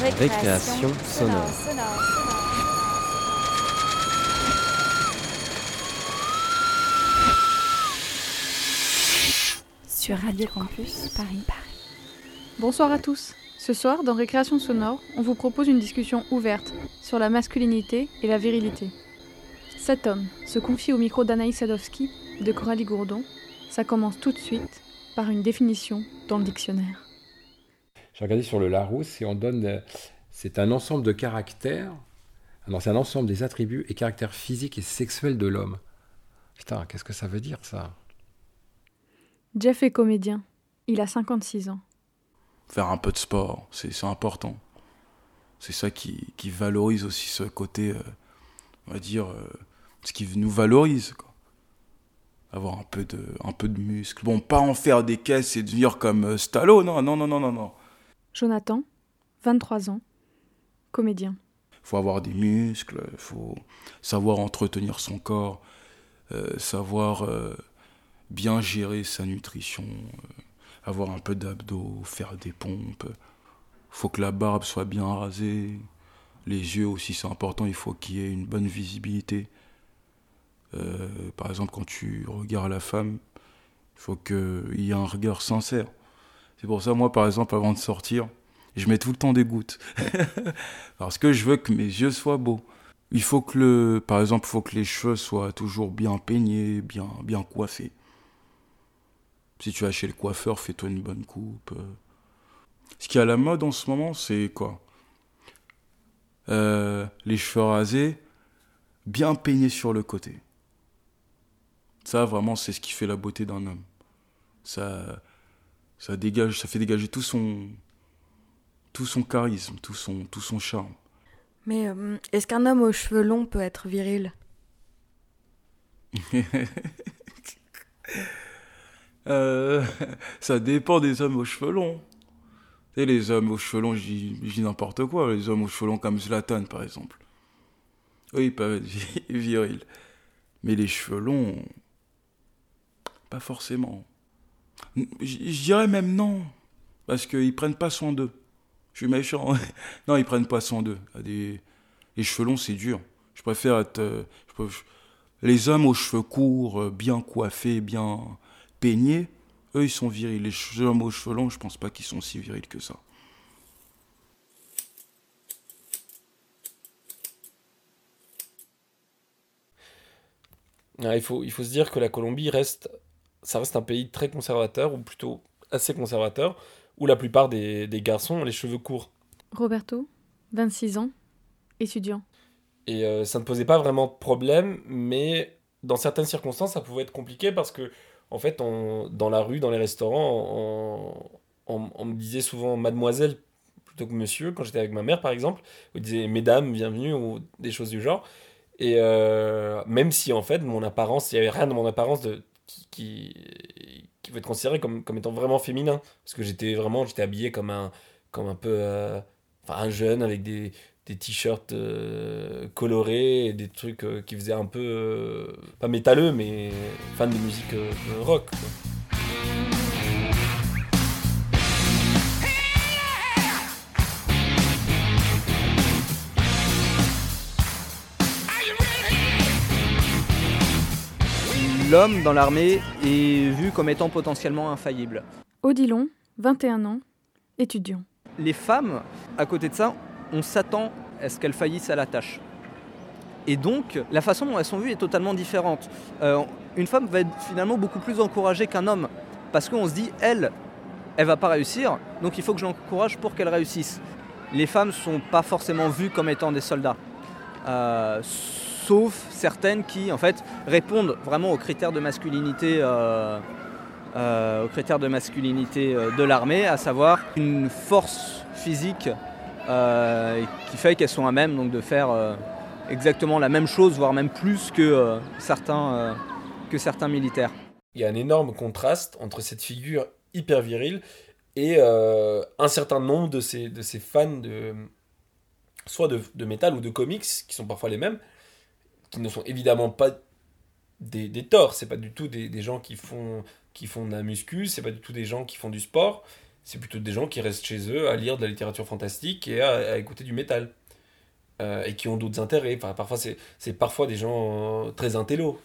Récréation, sonore. Sur Radio Campus Paris. Bonsoir à tous. Ce soir, dans Récréation sonore, on vous propose une discussion ouverte sur la masculinité et la virilité. Cet homme se confie au micro d'Anaïs Sadowski et de Coralie Gourdon. Ça commence tout de suite par une définition dans le dictionnaire. J'ai regardé sur le Larousse et on donne. euh, C'est un ensemble de caractères. Non, c'est un ensemble des attributs et caractères physiques et sexuels de l'homme. Putain, qu'est-ce que ça veut dire ça? Jeff est comédien. Il a 56 ans. faire un peu de sport, c'est c'est important. C'est ça qui, qui valorise aussi ce côté, euh, on va dire, euh, ce qui nous valorise. Quoi. Avoir un peu, de, un peu de muscle. Bon, pas en faire des caisses et devenir comme euh, Stallone, non, non, non, non, non, non. Jonathan, 23 ans, comédien. faut avoir des muscles, faut savoir entretenir son corps, euh, savoir euh, bien gérer sa nutrition, euh, avoir un peu d'abdos, faire des pompes. faut que la barbe soit bien rasée. Les yeux aussi, c'est important, il faut qu'il y ait une bonne visibilité. Par exemple, quand tu regardes la femme, il faut qu'il y ait un regard sincère. C'est pour ça, moi, par exemple, avant de sortir, je mets tout le temps des gouttes. Parce que je veux que mes yeux soient beaux. Il faut que le, par exemple, il faut que les cheveux soient toujours bien peignés, bien, bien coiffés. Si tu vas chez le coiffeur, fais-toi une bonne coupe. Ce qui est à la mode en ce moment, c'est quoi? Euh, Les cheveux rasés, bien peignés sur le côté. Ça, vraiment, c'est ce qui fait la beauté d'un homme. Ça, ça dégage, ça fait dégager tout son, tout son charisme, tout son, tout son charme. Mais euh, est-ce qu'un homme aux cheveux longs peut être viril? Euh, ça dépend des hommes aux cheveux longs. Tu sais, les hommes aux cheveux longs, je dis n'importe quoi. Les hommes aux cheveux longs comme Zlatan, par exemple. Oui, ils peuvent être vi- virils. Mais les cheveux longs, pas forcément. Je dirais même non. Parce qu'ils prennent pas soin d'eux. Je suis méchant. non, ils prennent pas soin d'eux. Il y a Des... Les cheveux longs, c'est dur. Je préfère être. euh, Les hommes aux cheveux courts, euh, bien coiffés, bien peignés, eux, ils sont virils. Les hommes aux cheveux longs, je pense pas qu'ils sont si virils que ça. Ah, il, faut, il faut se dire que la Colombie reste, ça reste un pays très conservateur, ou plutôt assez conservateur, où la plupart des, des garçons ont les cheveux courts. Roberto, 26 ans, étudiant. Et euh, ça ne posait pas vraiment de problème, mais dans certaines circonstances, ça pouvait être compliqué parce que, en fait, on- dans la rue, dans les restaurants, on, on- on me disait souvent mademoiselle plutôt que monsieur, quand j'étais avec ma mère par exemple, on disait mesdames, bienvenue, ou des choses du genre. Et euh, même si en fait, mon apparence, il n'y avait rien de mon apparence de, qui, qui, peut être considéré comme, comme étant vraiment féminin. Parce que j'étais vraiment, j'étais habillé comme un, comme un peu, euh, enfin un jeune avec des, des t-shirts euh, colorés et des trucs euh, qui faisaient un peu, pas métalleux, mais fan de musique rock. L'homme dans l'armée est vu comme étant potentiellement infaillible. Odilon, 21 ans, étudiant. Les femmes, à côté de ça, on s'attend à ce qu'elles faillissent à la tâche. Et donc, la façon dont elles sont vues est totalement différente. Euh, une femme va être finalement beaucoup plus encouragée qu'un homme. Parce qu'on se dit, elle, elle va pas réussir, donc il faut que je l'encourage pour qu'elle réussisse. Les femmes sont pas forcément vues comme étant des soldats. Euh, sauf certaines qui, en fait, répondent vraiment aux critères de masculinité, euh, euh, euh, de l'armée, à savoir une force physique qui fait qu'elles sont à même donc, de faire exactement la même chose, voire même plus que, certains, militaires. Il y a un énorme contraste entre cette figure hyper virile et un certain nombre de ces, fans soit de, de métal ou de comics qui sont parfois les mêmes, qui ne sont évidemment pas des, des torts, c'est pas du tout des, des gens qui font, qui font de la muscu, c'est pas du tout des gens qui font du sport, c'est plutôt des gens qui restent chez eux à lire de la littérature fantastique et à, écouter du métal. Euh, et qui ont d'autres intérêts. Enfin, parfois, c'est parfois des gens euh, très intello,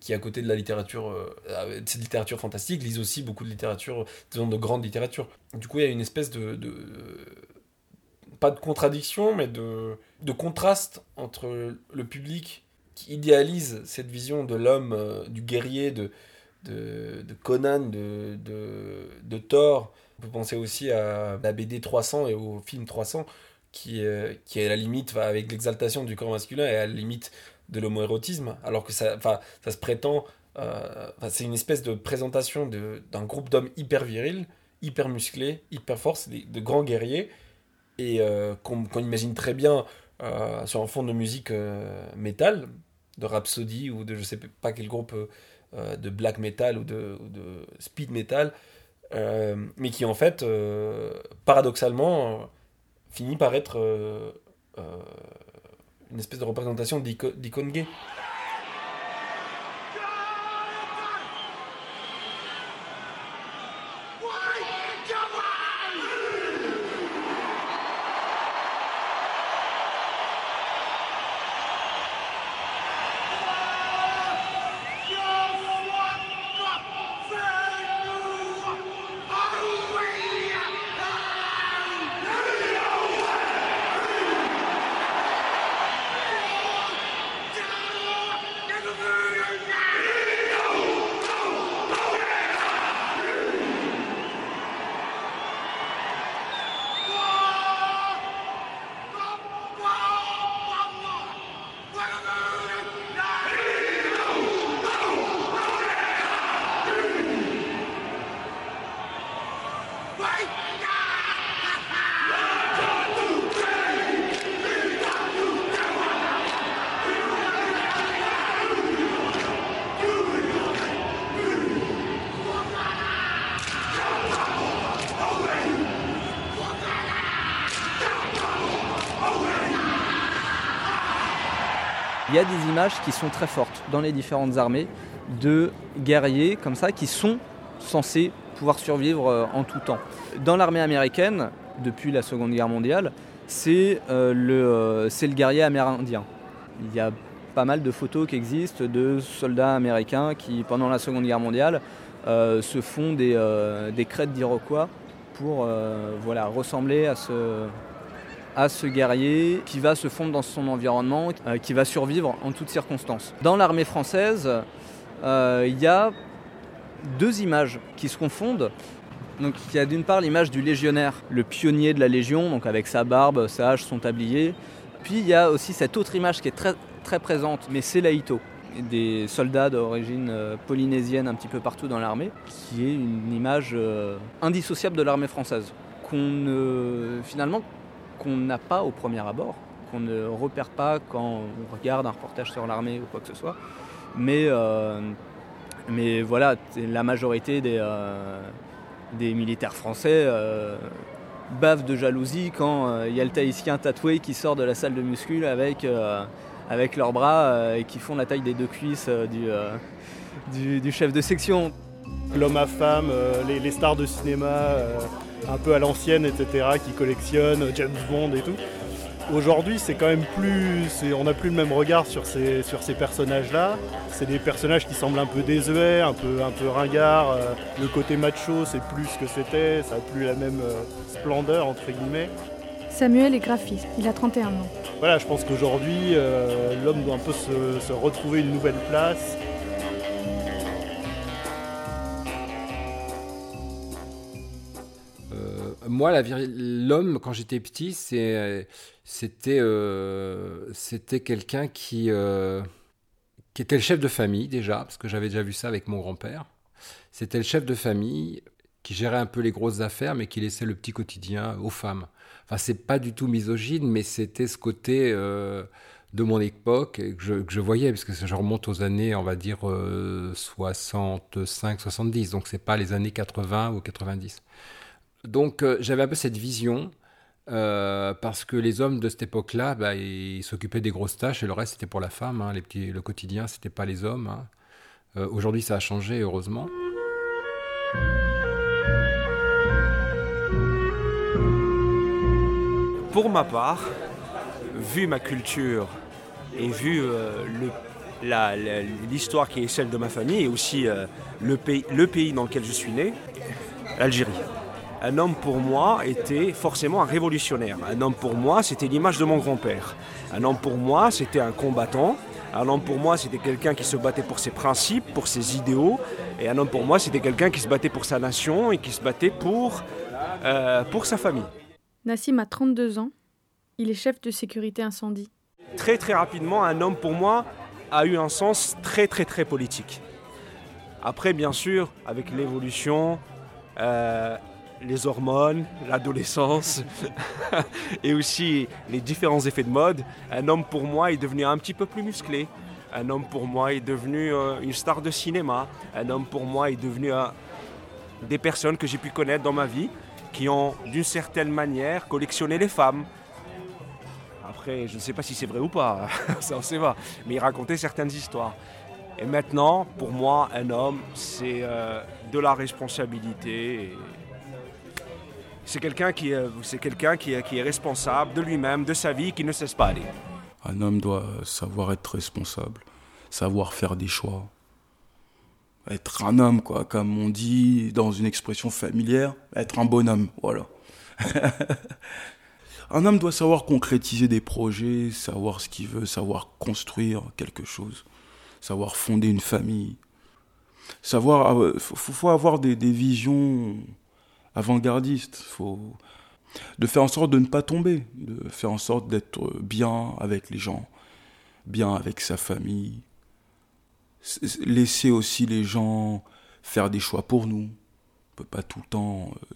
qui, à côté de la littérature, euh, cette littérature fantastique, lisent aussi beaucoup de littérature, disons, de grande littérature. Du coup, il y a une espèce de. de pas de contradiction, mais de, de contraste entre le public qui idéalise cette vision de l'homme, du guerrier, de, de, Conan, de, de, Thor. On peut penser aussi à la BD 300 et au film 300 qui, est, qui est à la limite avec l'exaltation du corps masculin et à la limite de l'homoérotisme, alors que ça, ça se prétend. Euh, c'est une espèce de présentation d'un groupe d'hommes hyper virils, hyper musclés, hyper forts, de grands guerriers, et euh, qu'on imagine très bien euh, sur un fond de musique métal, de Rhapsody ou de je sais pas quel groupe de black metal ou de, ou de speed metal, mais qui en fait, paradoxalement, finit par être euh, euh, une espèce de représentation d'icône gay. Qui sont très fortes dans les différentes armées de guerriers comme ça qui sont censés pouvoir survivre euh, en tout temps. Dans l'armée américaine, depuis la Seconde Guerre mondiale, c'est euh, le, euh, le guerrier amérindien. Il y a pas mal de photos qui existent de soldats américains qui, pendant la Seconde Guerre mondiale, se font des, des crêtes d'Iroquois pour voilà, ressembler à ce, à ce guerrier qui va se fondre dans son environnement, euh, qui va survivre en toutes circonstances. Dans l'armée française, euh, il y a deux images qui se confondent. Il y a d'une part l'image du légionnaire, le pionnier de la Légion, donc avec sa barbe, sa hache, son tablier. Puis il y a aussi cette autre image qui est très, présente, mais c'est l'Aïto, des soldats d'origine euh, polynésienne un petit peu partout dans l'armée, qui est une image indissociable de l'armée française. Qu'on n'a pas au premier abord, qu'on ne repère pas quand on regarde un reportage sur l'armée ou quoi que ce soit. Mais, euh, mais voilà, la majorité des, euh, des militaires français euh, bavent de jalousie quand il y a le tahitien tatoué qui sort de la salle de muscule avec, avec leurs bras et qui font la taille des deux cuisses du, du, chef de section. L'homme à femme, les, les, stars de cinéma un peu à l'ancienne, etc., qui collectionne James Bond et tout. Aujourd'hui, c'est quand même plus. On n'a plus le même regard sur ces, sur ces personnages-là. C'est des personnages qui semblent un peu désuets, un peu, un peu ringards. Euh, le côté macho, c'est plus ce que c'était. Ça n'a plus la même euh, splendeur, entre guillemets. Samuel est graphiste. Il a 31 ans. Voilà, je pense qu'aujourd'hui, euh, l'homme doit un peu se, se retrouver une nouvelle place. Moi, l'homme, quand j'étais petit, c'était euh, c'était quelqu'un qui, euh, qui était le chef de famille déjà, parce que j'avais déjà vu ça avec mon grand-père. C'était le chef de famille qui gérait un peu les grosses affaires, mais qui laissait le petit quotidien aux femmes. Enfin, c'est pas du tout misogyne, mais c'était ce côté euh, de mon époque que je, que je, voyais, parce que je remonte aux années, on va dire, 65, 70, donc c'est pas les années 80 ou 90. Donc euh, j'avais un peu cette vision, euh, parce que les hommes de cette époque-là, bah, ils s'occupaient des grosses tâches et le reste c'était pour la femme. Hein. le quotidien, c'était pas les hommes. Hein. Euh, aujourd'hui, ça a changé, heureusement. pour ma part, vu ma culture et vu l'histoire qui est celle de ma famille et aussi le, pays, le pays dans lequel je suis né, l'Algérie. Un homme pour moi était forcément un révolutionnaire. Un homme pour moi, c'était l'image de mon grand-père. Un homme pour moi, c'était un combattant. Un homme pour moi, c'était quelqu'un qui se battait pour ses principes, pour ses idéaux. Et un homme pour moi, c'était quelqu'un qui se battait pour sa nation et qui se battait pour, euh, pour sa famille. Nassim a 32 ans. Il est chef de sécurité incendie. Très très rapidement, un homme pour moi a eu un sens très très très politique. Après, bien sûr, avec l'évolution, euh, les hormones, l'adolescence et aussi les différents effets de mode, un homme pour moi est devenu un petit peu plus musclé. Un homme pour moi est devenu euh, une star de cinéma. Un homme pour moi est devenu des personnes que j'ai pu connaître dans ma vie qui ont d'une certaine manière collectionné les femmes. Après, je ne sais pas si c'est vrai ou pas, ça on sait pas, mais il racontait certaines histoires. Et maintenant, pour moi, un homme, c'est euh, de la responsabilité. C'est quelqu'un qui, c'est quelqu'un qui, qui est responsable de lui-même, de sa vie, qui ne cesse pas aller. Un homme doit savoir être responsable, savoir faire des choix, être un homme, quoi, comme on dit dans une expression familière, être un bonhomme, voilà. un homme doit savoir concrétiser des projets, savoir ce qu'il veut, savoir construire quelque chose, savoir fonder une famille, savoir, euh, faut, avoir des visions avant-gardistes, faut de faire en sorte de ne pas tomber, de faire en sorte d'être bien avec les gens, bien avec sa famille, laisser aussi les gens faire des choix pour nous. On peut pas tout le temps euh,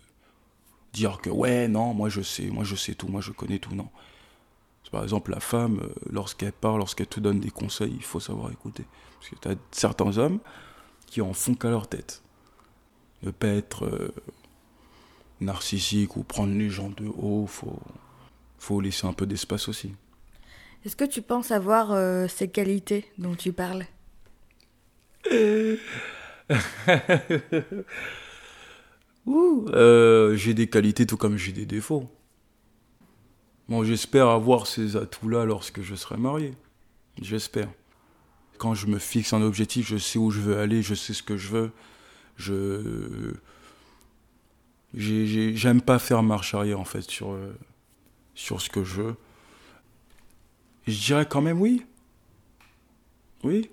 dire que ouais, non, moi je sais, moi je sais tout, moi je connais tout, non. Par exemple, la femme, euh, lorsqu'elle parle, lorsqu'elle te donne des conseils, il faut savoir écouter. Parce que tu as certains hommes qui en font qu'à leur tête. Ne pas être euh, narcissique ou prendre les gens de haut, faut, faut laisser un peu d'espace aussi. Est-ce que tu penses avoir ces qualités dont tu parles? Euh, j'ai des qualités tout comme j'ai des défauts. Bon, j'espère avoir ces atouts-là lorsque je serai marié. J'espère. Quand je me fixe un objectif, je sais où je veux aller, je sais ce que je veux. Je j'aime pas faire marche arrière en fait sur sur ce que je veux. Je dirais quand même oui. Oui.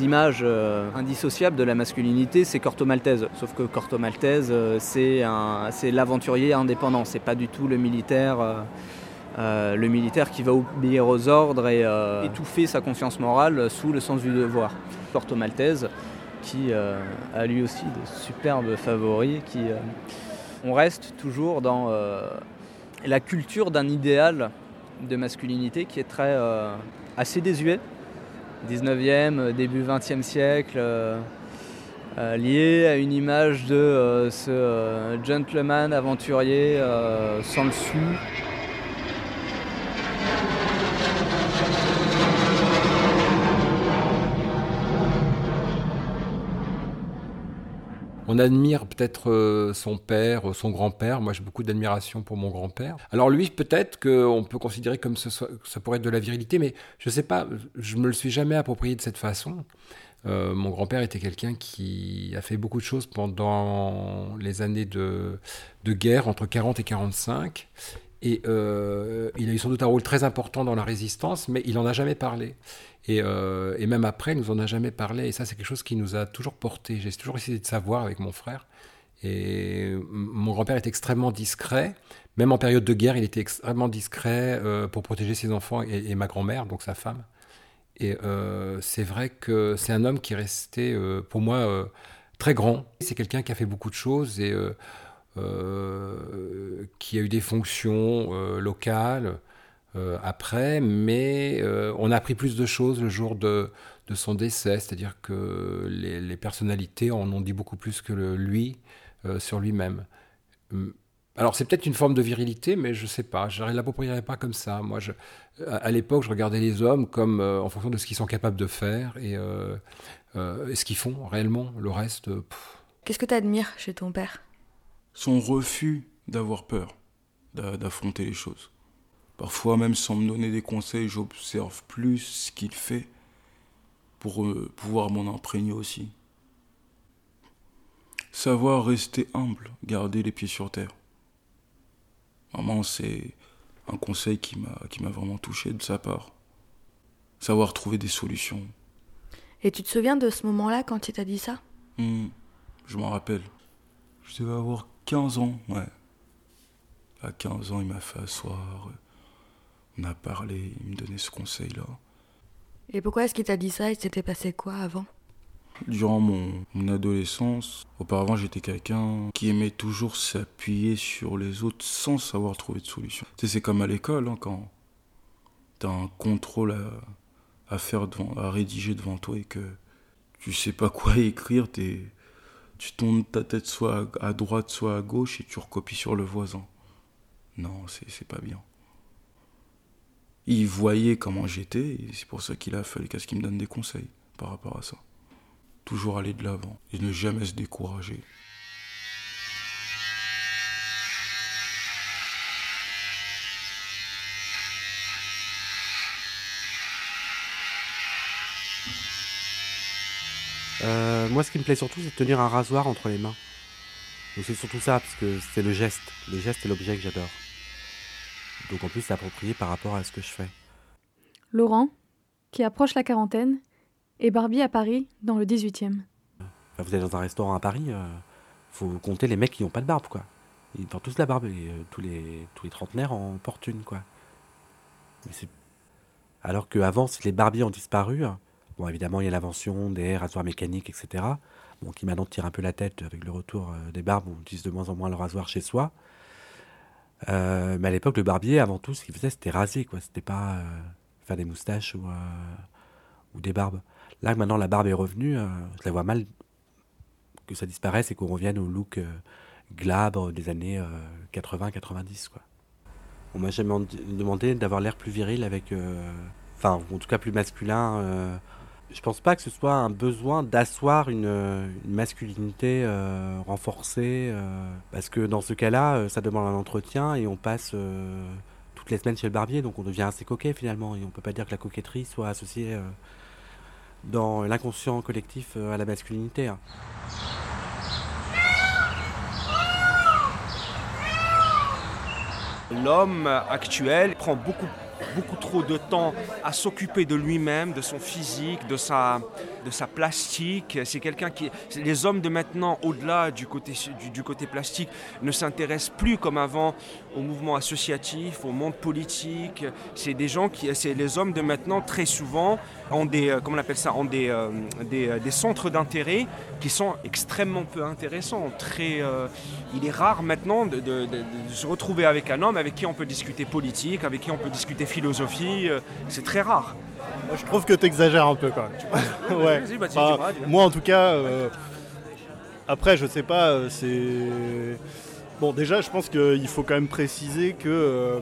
Images euh, indissociables de la masculinité, c'est Corto Maltese. Sauf que Corto Maltese, euh, c'est l'aventurier indépendant, c'est pas du tout le militaire. Euh, le militaire qui va obéir aux ordres et étouffer sa conscience morale sous le sens du devoir. Porto Maltese, qui a lui aussi de superbes favoris, qui on reste toujours dans la culture d'un idéal de masculinité qui est très assez désuet, 19e, début 20e siècle. lié à une image de ce gentleman aventurier sans le sou, On admire peut-être euh, son père, euh, son grand-père. Moi, j'ai beaucoup d'admiration pour mon grand-père. Alors lui, peut-être qu'on peut considérer comme ça pourrait être de la virilité, mais je ne sais pas, je me le suis jamais approprié de cette façon. Euh, mon grand-père était quelqu'un qui a fait beaucoup de choses pendant les années de guerre entre 40 et 45. Et il a eu sans doute un rôle très important dans la résistance, mais il n'en a jamais parlé. Euh, et, même après, il nous en a jamais parlé. Et ça, c'est quelque chose qui nous a toujours porté. J'ai toujours essayé de savoir avec mon frère. Et mon grand-père était extrêmement discret. Même en période de guerre, il était extrêmement discret euh, pour protéger ses enfants et, ma grand-mère, donc sa femme. Et euh, c'est vrai que c'est un homme qui est resté, pour moi, très grand. C'est quelqu'un qui a fait beaucoup de choses qui a eu des fonctions locales. après, mais on a appris plus de choses le jour de, son décès, c'est-à-dire que les, personnalités en ont dit beaucoup plus que lui sur lui-même. Hum, alors c'est peut-être une forme de virilité, mais je sais pas, je ne l'approprierais pas comme ça. Moi, à, l'époque, je regardais les hommes comme en fonction de ce qu'ils sont capables de faire et, ce qu'ils font réellement. Le reste... Qu'est-ce que tu admires chez ton père? Son refus d'avoir peur, d'affronter les choses. Parfois, même sans me donner des conseils, j'observe plus ce qu'il fait pour euh, pouvoir m'en imprégner aussi. Savoir rester humble, garder les pieds sur terre. Vraiment, c'est un conseil qui m'a vraiment touché de sa part. Savoir trouver des solutions. Et tu te souviens de ce moment-là quand il t'a dit ça? Hmm. Je m'en rappelle. Je devais avoir 15 ans, ouais. À 15 ans, il m'a fait asseoir. On a parlé, il me donnait ce conseil-là. Et pourquoi est-ce qu'il t'a dit ça? Il s'était passé quoi avant? Durant mon, adolescence, auparavant j'étais quelqu'un qui aimait toujours s'appuyer sur les autres sans savoir trouver de solution. Tu sais, c'est comme à l'école, hein, quand t'as un contrôle à, à faire, devant, à rédiger devant toi et que tu sais pas quoi écrire, t'es tu tournes ta tête soit à droite, soit à gauche et tu recopies sur le voisin. Non, c'est pas bien. Il voyait comment j'étais et c'est pour ça qu'il a fallu qu'il me donne des conseils par rapport à ça. Toujours aller de l'avant et ne jamais se décourager. Euh, moi, ce qui me plaît surtout, c'est de tenir un rasoir entre les mains. Donc c'est surtout ça, parce que c'est le geste. Le geste est l'objet que j'adore. Donc en plus, c'est approprié par rapport à ce que je fais. Laurent, qui approche la quarantaine, et Barbie à Paris, dans le 18e. vous êtes dans un restaurant à Paris, il euh, faut compter les mecs qui n'ont pas de barbe, quoi. Ils portent tous la barbe, et euh, tous, les, tous les trentenaires en portent une, quoi. Alors qu'avant, si les barbiers ont disparu, Bon, évidemment, il y a l'invention des rasoirs mécaniques, etc. Bon, qui maintenant tire un peu la tête avec le retour euh, des barbes, on utilise de moins en moins le rasoir chez soi. Euh, mais à l'époque, le barbier, avant tout, ce qu'il faisait, c'était raser, quoi. C'était pas euh, faire des moustaches ou, ou des barbes. Là, maintenant, la barbe est revenue, je la vois mal que ça disparaisse et qu'on revienne au look glabre des années 80-90, quoi. On m'a jamais demandé d'avoir l'air plus viril avec. Enfin, en tout cas, plus masculin je pense pas que ce soit un besoin d'asseoir une, masculinité euh, renforcée, euh, parce que dans ce cas-là, euh, ça demande un entretien et on passe toutes les semaines chez le barbier, donc on devient assez coquet finalement, et on peut pas dire que la coquetterie soit associée dans l'inconscient collectif à la masculinité. Hein. L'homme actuel prend beaucoup beaucoup trop de temps à s'occuper de lui-même, de son physique, de sa, de sa plastique. C'est quelqu'un qui. Les hommes de maintenant, au-delà du côté, du, côté plastique, ne s'intéressent plus comme avant au mouvement associatif, au monde politique. C'est des gens qui. C'est les hommes de maintenant, très souvent, ont des. Euh, comment on appelle ça Ont des, euh, euh, des, centres d'intérêt qui sont extrêmement peu intéressants. Très, il est rare maintenant de, de, se retrouver avec un homme avec qui on peut discuter politique, avec qui on peut discuter philosophie. c'est très rare je trouve que tu exagères un peu quand même. ouais. Bah, moi en tout cas, euh, après je sais pas, euh, c'est... Bon déjà je pense qu'il faut quand même préciser que euh,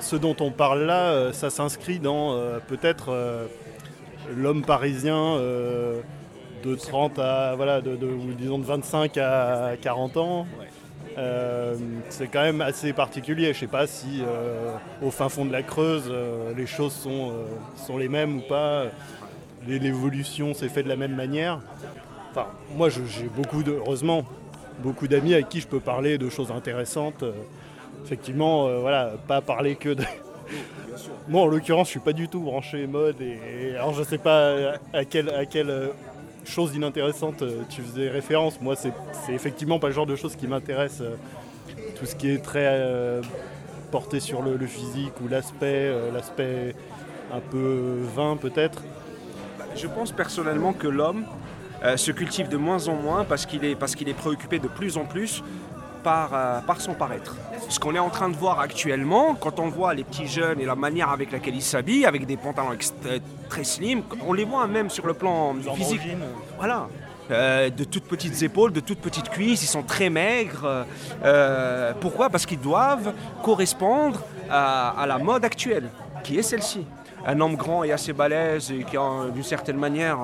ce dont on parle là, ça s'inscrit dans peut-être l'homme parisien de 30 à, voilà, de, disons de 25 à 40 ans. Euh, c'est quand même assez particulier. Je sais pas si euh, au fin fond de la Creuse, euh, les choses sont, sont les mêmes ou pas. L'évolution s'est faite de la même manière. Enfin, moi, j'ai beaucoup de, heureusement, beaucoup d'amis avec qui je peux parler de choses intéressantes. effectivement, voilà, pas parler que de. Moi, en l'occurrence, je suis pas du tout branché mode et, alors je sais pas à quel, à quel chose inintéressante, euh, tu faisais référence. Moi, c'est effectivement pas le genre de choses qui m'intéresse. Euh, tout ce qui est très euh, porté sur le, physique ou l'aspect, l'aspect un peu vain peut-être. Je pense personnellement que l'homme se cultive de moins en moins parce qu'il est, parce qu'il est préoccupé de plus en plus par, euh, par son paraître. Ce qu'on est en train de voir actuellement, quand on voit les petits jeunes et la manière avec laquelle ils s'habillent, avec des pantalons euh, très slim, on les voit même sur le plan physique. Voilà. Euh, de toutes petites épaules, de toutes petites cuisses, ils sont très maigres. Euh, pourquoi? Parce qu'ils doivent correspondre à, à la mode actuelle, qui est celle-ci. Un homme grand et assez balèze et qui a d'une certaine manière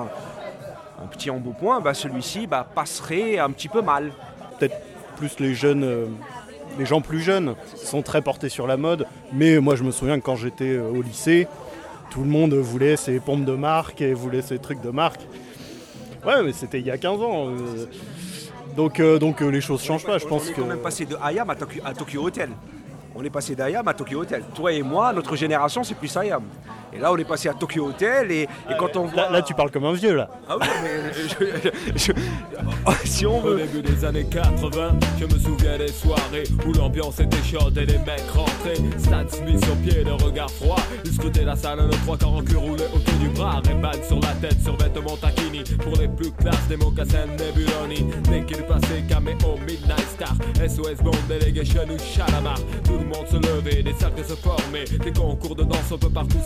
un petit embonpoint, bah, celui-ci bah, passerait un petit peu mal. Peut-être plus les jeunes, euh, les gens plus jeunes sont très portés sur la mode. Mais moi, je me souviens que quand j'étais euh, au lycée, tout le monde voulait ses pompes de marque et voulait ses trucs de marque. Ouais, mais c'était il y a 15 ans. euh, donc, donc les choses changent pas. Je pense on est que quand même passé de Hayam à Tokyo, à Tokyo Hotel. On est passé d'Ayam à Tokyo Hotel. Toi et moi, notre génération, c'est plus Ayam. Et là, on est passé à Tokyo Hotel et, et quand on voit... là, là, tu parles comme un vieux là. Ah oui, mais je- je- je- si on Au veut... début des années 80, je me souviens des soirées où l'ambiance était chaude et les mecs rentraient. Stan Smith sur pied, le regard froid. Ils scrutaient la salle, nos trois quarts en cul roulés autour du bras. Ray-Ban sur la tête, sur vêtements taquini. Pour les plus classes, des mocassins Nebuloni. Dès qu'il passait, caméo, Midnight Star. SOS Bond, Delegation ou Chalamar. Tout le monde se levait, des cercles se formaient. Des concours de danse, on peut partout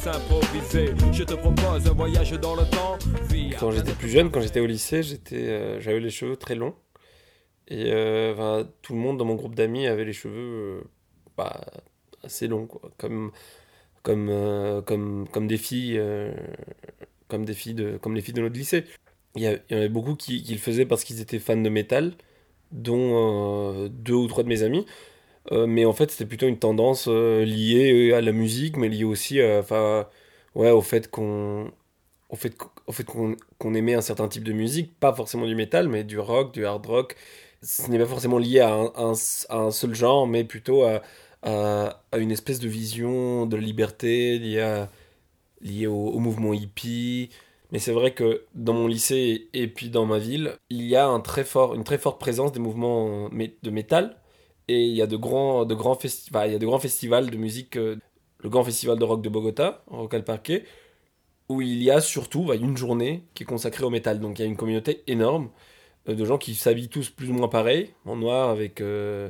Quand j'étais plus jeune, quand j'étais au lycée, euh, j'avais les cheveux très longs. Et euh, tout le monde dans mon groupe d'amis avait les cheveux euh, bah, assez longs. Comme, des filles, comme de, les filles de notre lycée. Il y, en avait beaucoup qui, qui le faisaient parce qu'ils étaient fans de métal, dont deux ou trois de mes amis. Mais en fait, c'était plutôt une tendance liée à la musique, mais liée aussi à, ouais, au fait qu'on au fait, qu'- au fait qu'on qu'on aimait un certain type de musique, pas forcément du métal, mais du rock, du hard rock. Ce n'est pas forcément lié à un, à un seul genre, mais plutôt à, à, une espèce de vision de liberté liée, liée au, mouvement hippie. Mais c'est vrai que dans mon lycée et puis dans ma ville, il y a un très fort, une très forte présence des mouvements de métal. Et il y a de grands, de grands, festi- enfin, il y a de grands festivals de musique. Le grand festival de rock de Bogota, Rock al Parque, où il y a surtout bah, une journée qui est consacrée au métal. Donc il y a une communauté énorme euh, de gens qui s'habillent tous plus ou moins pareil, en noir, avec, euh,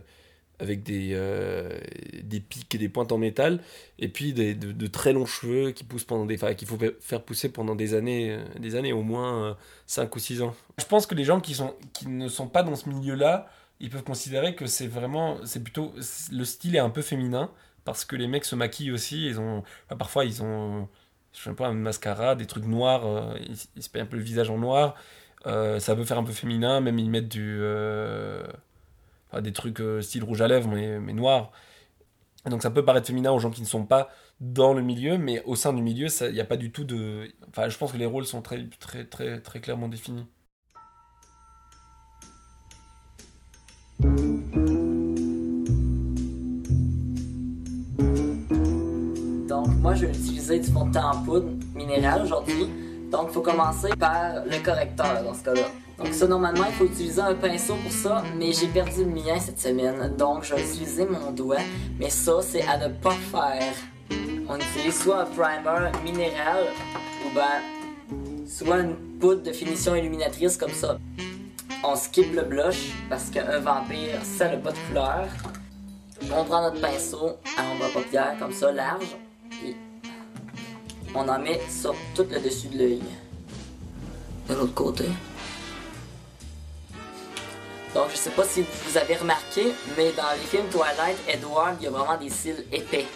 avec des, euh, des pics et des pointes en métal, et puis des, de, très longs cheveux qui poussent pendant des, qu'il faut faire pousser pendant des années, euh, des années au moins 5 ou 6 ans. Je pense que les gens qui, sont, qui ne sont pas dans ce milieu-là, ils peuvent considérer que c'est vraiment, c'est plutôt, le style est un peu féminin, parce que les mecs se maquillent aussi, ils ont, parfois ils ont je sais pas, un mascara, des trucs noirs, euh, ils, se peignent un peu le visage en noir. Euh, ça peut faire un peu féminin, même ils mettent du, euh, des trucs style rouge à lèvres, mais, mais noir. Donc ça peut paraître féminin aux gens qui ne sont pas dans le milieu, mais au sein du milieu, il n'y a pas du tout de... Enfin, je pense que les rôles sont très, très, très, très clairement définis. Je vais utiliser du fond de teint en poudre minéral aujourd'hui. Donc, il faut commencer par le correcteur dans ce cas-là. Donc, ça, normalement, il faut utiliser un pinceau pour ça, mais j'ai perdu le mien cette semaine. Donc, je vais utiliser mon doigt. Mais ça, c'est à ne pas faire. On utilise soit un primer minéral ou ben, soit une poudre de finition illuminatrice comme ça. On skip le blush parce qu'un vampire, ça n'a pas de couleur. On prend notre pinceau à ombre à paupières comme ça, large, on en met sur tout le dessus de l'œil. De l'autre côté. Donc je sais pas si vous avez remarqué, mais dans les films Twilight, Edward, il y a vraiment des cils épais.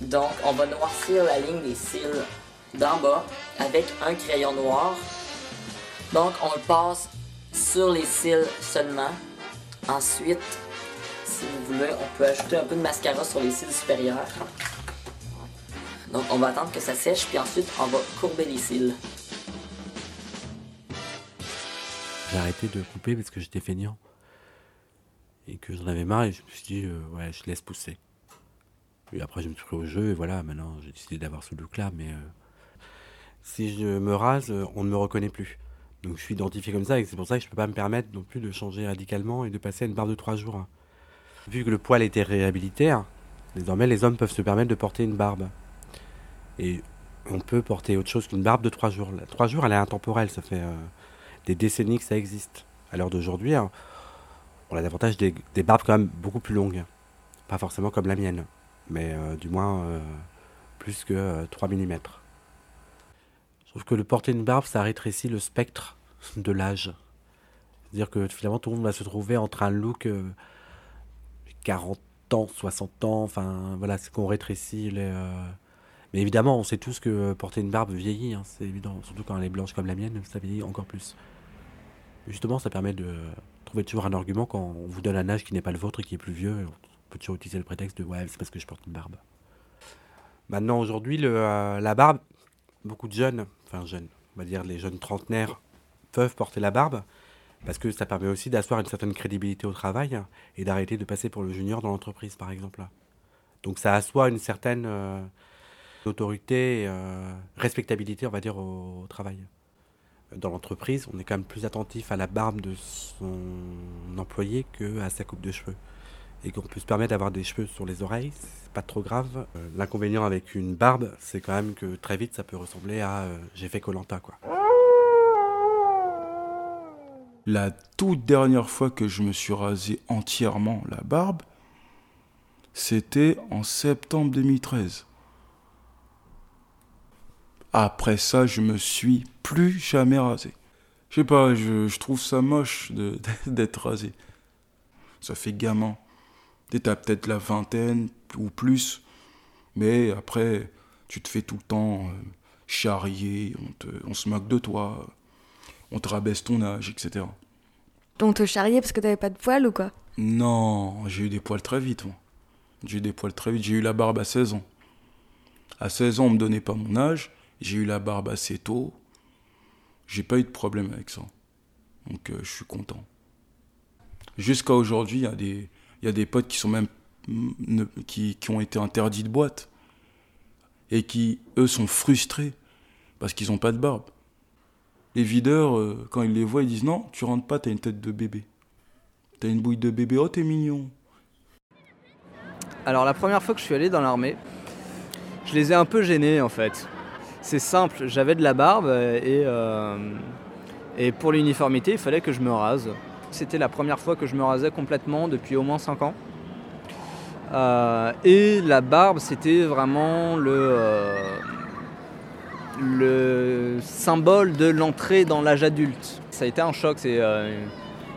Donc on va noircir la ligne des cils d'en bas avec un crayon noir. Donc on le passe sur les cils seulement. Ensuite, si vous voulez, on peut ajouter un peu de mascara sur les cils supérieurs. Donc on va attendre que ça sèche, puis ensuite on va courber les cils. J'ai arrêté de couper parce que j'étais feignant. Et que j'en avais marre et je me suis dit, euh, ouais, je laisse pousser. Et après, je me suis pris au jeu et voilà, maintenant j'ai décidé d'avoir ce look-là. Mais euh, si je me rase, on ne me reconnaît plus. Donc je suis identifié comme ça et c'est pour ça que je peux pas me permettre non plus de changer radicalement et de passer à une barbe de 3 jours. Vu que le poil était réhabilité, hein, désormais les hommes peuvent se permettre de porter une barbe. Et on peut porter autre chose qu'une barbe de 3 jours. 3 jours, elle est intemporelle, ça fait euh, des décennies que ça existe. À l'heure d'aujourd'hui, hein, On a davantage des, barbes quand même beaucoup plus longues. Pas forcément comme la mienne, mais euh, du moins euh, plus que euh, 3 mm. Je trouve que le porter une barbe, ça rétrécit le spectre de l'âge. C'est-à-dire que finalement, tout le monde va se trouver entre un look euh, 40 ans, 60 ans, enfin voilà, c'est qu'on rétrécit les. Euh, Mais évidemment, on sait tous que porter une barbe vieillit, hein, c'est évident. Surtout quand elle est blanche comme la mienne, ça vieillit encore plus. Justement, ça permet de trouver toujours un argument quand on vous donne un âge qui n'est pas le vôtre et qui est plus vieux. On peut toujours utiliser le prétexte de ouais, c'est parce que je porte une barbe. Maintenant, aujourd'hui, euh, la barbe, beaucoup de jeunes, enfin jeunes, on va dire les jeunes trentenaires, peuvent porter la barbe parce que ça permet aussi d'asseoir une certaine crédibilité au travail et d'arrêter de passer pour le junior dans l'entreprise, par exemple. Donc ça assoit une certaine euh, autorité, et, euh, respectabilité, on va dire, au, travail. Dans l'entreprise, on est quand même plus attentif à la barbe de son employé qu'à sa coupe de cheveux. Et qu'on peut se permettre d'avoir des cheveux sur les oreilles, c'est pas trop grave. Euh, L'inconvénient avec une barbe, c'est quand même que très vite ça peut ressembler à euh, j'ai fait Colanta quoi. La toute dernière fois que je me suis rasé entièrement la barbe, c'était en septembre 2013. Après ça, je me suis plus jamais rasé. Je sais pas, je, je trouve ça moche de- d'être rasé. Ça fait gamin. T'as peut-être la vingtaine ou plus, mais après, tu te fais tout le temps euh, charrier, on, te- on se moque de toi, on te rabaisse ton âge, etc. Donc te charrier parce que t'avais pas de poils ou quoi? Non, j'ai eu des poils très vite, moi. J'ai eu des poils très vite. J'ai eu la barbe à 16 ans. À 16 ans, on me donnait pas mon âge. J'ai eu la barbe assez tôt. J'ai pas eu de problème avec ça. Donc, euh, je suis content. Jusqu'à aujourd'hui, il y, a des- il y a des potes qui sont même mm, qui, qui ont été interdits de boîte et qui, eux, sont frustrés parce qu'ils n'ont pas de barbe. Les videurs, euh, quand ils les voient, ils disent non, tu rentres pas, t'as une tête de bébé. T'as une bouille de bébé, oh t'es mignon. Alors la première fois que je suis allé dans l'armée, je les ai un peu gênés en fait. C'est simple, j'avais de la barbe euh, et, pour l'uniformité, il fallait que je me rase. C'était la première fois que je me rasais complètement depuis au moins 5 ans. Euh, et la barbe, c'était vraiment le, euh, le symbole de l'entrée dans l'âge adulte. Ça a été un choc, c'est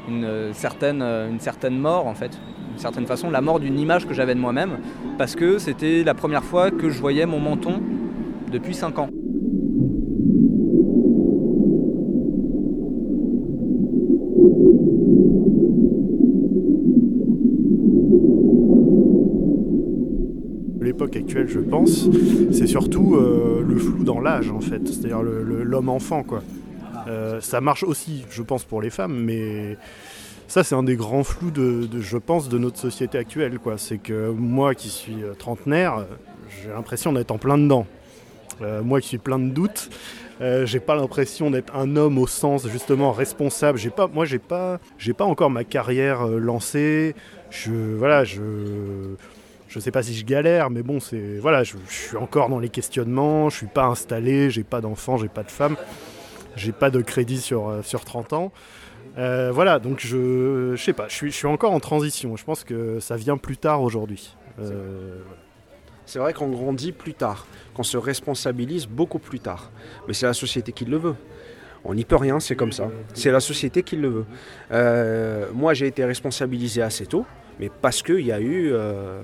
une, certaine, une certaine mort en fait, d'une certaine façon, la mort d'une image que j'avais de moi-même, parce que c'était la première fois que je voyais mon menton depuis 5 ans. L'époque actuelle, je pense, c'est surtout euh, le flou dans l'âge, en fait. C'est-à-dire l'homme-enfant, quoi. Euh, ça marche aussi, je pense, pour les femmes, mais ça, c'est un des grands flous, de, de- je pense, de notre société actuelle, quoi. C'est que moi, qui suis euh, trentenaire, j'ai l'impression d'être en plein dedans. Euh, moi, qui suis plein de doutes, euh, j'ai pas l'impression d'être un homme au sens justement responsable. J'ai pas, moi, j'ai pas, j'ai pas encore ma carrière euh, lancée. Je, voilà, je, je sais pas si je galère, mais bon, c'est voilà, je, je suis encore dans les questionnements. Je suis pas installé, j'ai pas d'enfant, j'ai pas de femme, j'ai pas de crédit sur sur 30 ans. Voilà, donc je, je sais pas, je suis, je suis encore en transition. Je pense que ça vient plus tard aujourd'hui. C'est vrai qu'on grandit plus tard, qu'on se responsabilise beaucoup plus tard. Mais c'est la société qui le veut. On n'y peut rien, c'est comme ça. C'est la société qui le veut. Euh, moi, j'ai été responsabilisé assez tôt, mais parce qu'il y a eu... euh,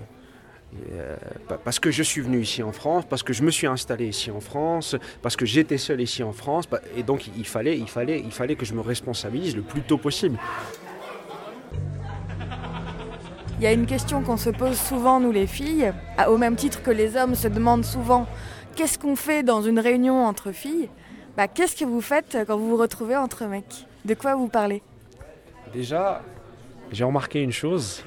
euh, pa- parce que je suis venu ici en France, parce que je me suis installé ici en France, parce que j'étais seul ici en France, et donc il fallait que je me responsabilise le plus tôt possible. Il y a une question qu'on se pose souvent, nous les filles, au même titre que les hommes se demandent souvent qu'est-ce qu'on fait dans une réunion entre filles? Bah, Qu'est-ce que vous faites quand vous vous retrouvez entre mecs? De quoi vous parlez? Déjà, j'ai remarqué une chose,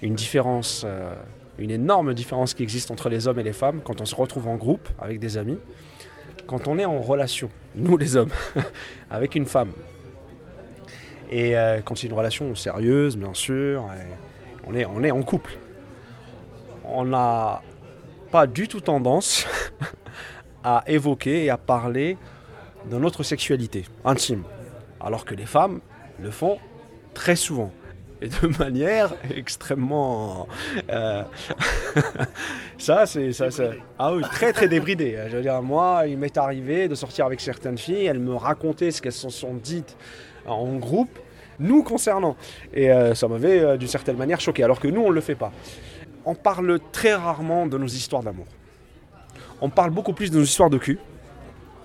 une différence, euh, une énorme différence qui existe entre les hommes et les femmes quand on se retrouve en groupe avec des amis, quand on est en relation, nous les hommes, avec une femme. Et euh, quand c'est une relation sérieuse, bien sûr, on, est, en couple. On n'a pas du tout tendance à évoquer et à parler de notre sexualité intime, alors que les femmes le font très souvent. et de manière extrêmement. euh, ça, c'est. Ah oui, très très débridé. Je veux dire, moi, il m'est arrivé de sortir avec certaines filles, elles me racontaient ce qu'elles se sont dites en groupe, nous concernant. Et euh, ça m'avait euh, d'une certaine manière choqué, alors que nous, on ne le fait pas. On parle très rarement de nos histoires d'amour. On parle beaucoup plus de nos histoires de cul.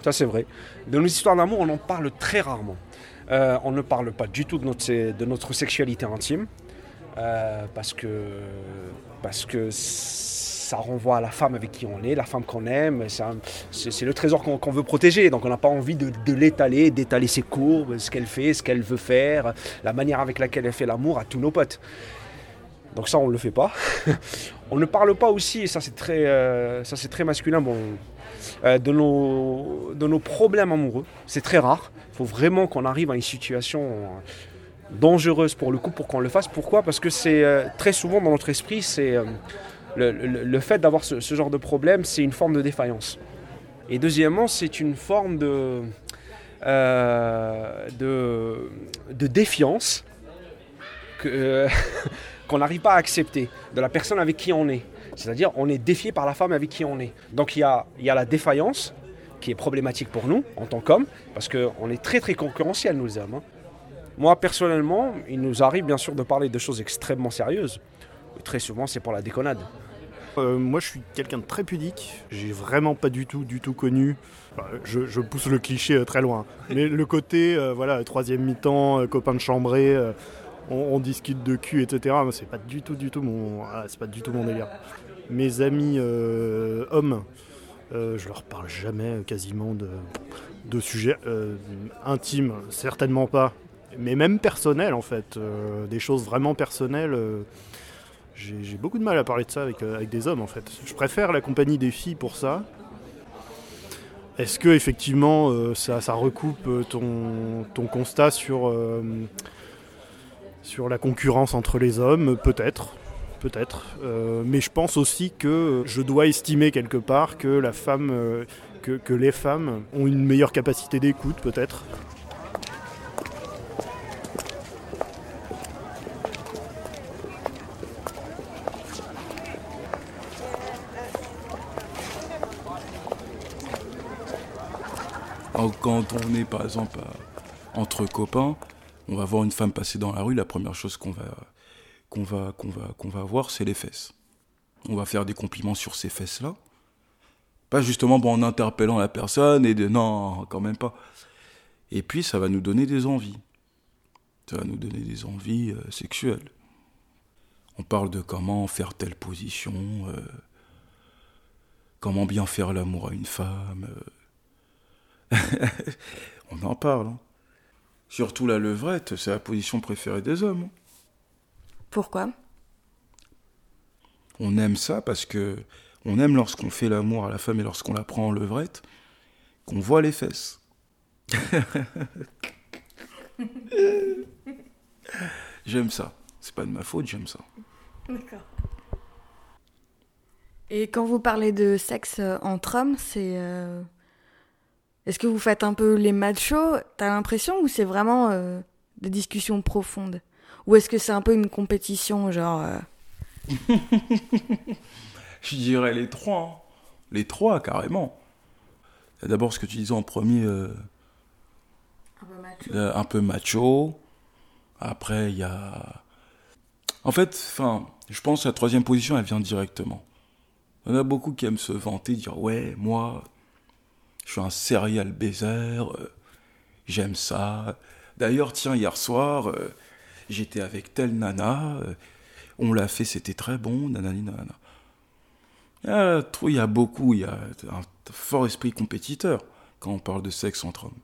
Ça, c'est vrai. De nos histoires d'amour, on en parle très rarement. Euh, on ne parle pas du tout de notre, de notre sexualité intime. parce que, parce que ça renvoie à la femme avec qui on est, la femme qu'on aime. C'est le trésor qu'on veut protéger. Donc on n'a pas envie de, l'étaler, d'étaler ses courbes, ce qu'elle fait, ce qu'elle veut faire, la manière avec laquelle elle fait l'amour à tous nos potes. Donc ça, on ne le fait pas. on ne parle pas aussi, et ça c'est très, euh, très masculin, bon, euh, de, nos, de nos problèmes amoureux. C'est très rare. Il faut vraiment qu'on arrive à une situation dangereuse pour le coup pour qu'on le fasse. Pourquoi? Parce que c'est euh, très souvent dans notre esprit, c'est le, fait d'avoir ce, genre de problème, c'est une forme de défaillance. Et deuxièmement, c'est une forme de, euh, de, de défiance euh, qu'on n'arrive pas à accepter de la personne avec qui on est. C'est-à-dire, on est défié par la femme avec qui on est. Donc il y a, la défaillance qui est problématique pour nous en tant qu'hommes, parce qu'on est très très concurrentiels, nous les hommes. hein. Moi, personnellement, il nous arrive bien sûr de parler de choses extrêmement sérieuses. Très souvent, c'est pour la déconnade. Euh, moi, je suis quelqu'un de très pudique. J'ai vraiment pas du tout, du tout connu. Enfin, je, je pousse le cliché euh, très loin. Mais le côté, euh, voilà, troisième mi-temps, copain de chambrée, on, on discute de cul, etc. C'est pas du tout, du tout mon, ah, c'est pas du tout mon délire. Mes amis hommes, je leur parle jamais quasiment de, de sujets intimes, certainement pas. Mais même personnels, en fait, euh, des choses vraiment personnelles. euh, j'ai beaucoup de mal à parler de ça avec, euh, avec des hommes en fait. Je préfère la compagnie des filles pour ça. Est-ce que effectivement euh, ça, recoupe euh, ton, constat sur, sur la concurrence entre les hommes? Peut-être. Peut-être. Mais je pense aussi que je dois estimer quelque part que la femme. que les femmes ont une meilleure capacité d'écoute peut-être. Quand on est par exemple à- entre copains, on va voir une femme passer dans la rue, la première chose qu'on va, qu'on va, qu'on va, qu'on va voir, c'est les fesses. On va faire des compliments sur ces fesses-là. Pas justement en interpellant la personne et de non, quand même pas. Et puis ça va nous donner des envies. Ça va nous donner des envies euh, sexuelles. On parle de comment faire telle position, euh, comment bien faire l'amour à une femme. euh. On en parle. hein. Surtout la levrette, c'est la position préférée des hommes. hein. Pourquoi? On aime ça parce que on aime lorsqu'on fait l'amour à la femme et lorsqu'on la prend en levrette, qu'on voit les fesses. j'aime ça. C'est pas de ma faute, j'aime ça. D'accord. Et quand vous parlez de sexe euh, entre hommes, c'est. euh, Est-ce que vous faites un peu les machos, t'as l'impression, ou c'est vraiment euh, des discussions profondes? Ou est-ce que c'est un peu une compétition, genre. euh, Je dirais les trois. hein. Les trois, carrément. D'abord, ce que tu disais en premier, euh, euh, un peu macho. Après, il y a. En fait, enfin, je pense que la troisième position, elle vient directement. Il y en a beaucoup qui aiment se vanter, dire Ouais, moi, je suis un serial baiser, euh, j'aime ça. D'ailleurs, tiens, hier soir, euh, j'étais avec telle nana, euh, on l'a fait, c'était très bon, nanani, nanana. Ah, il y a beaucoup, il y a un fort esprit compétiteur quand on parle de sexe entre hommes.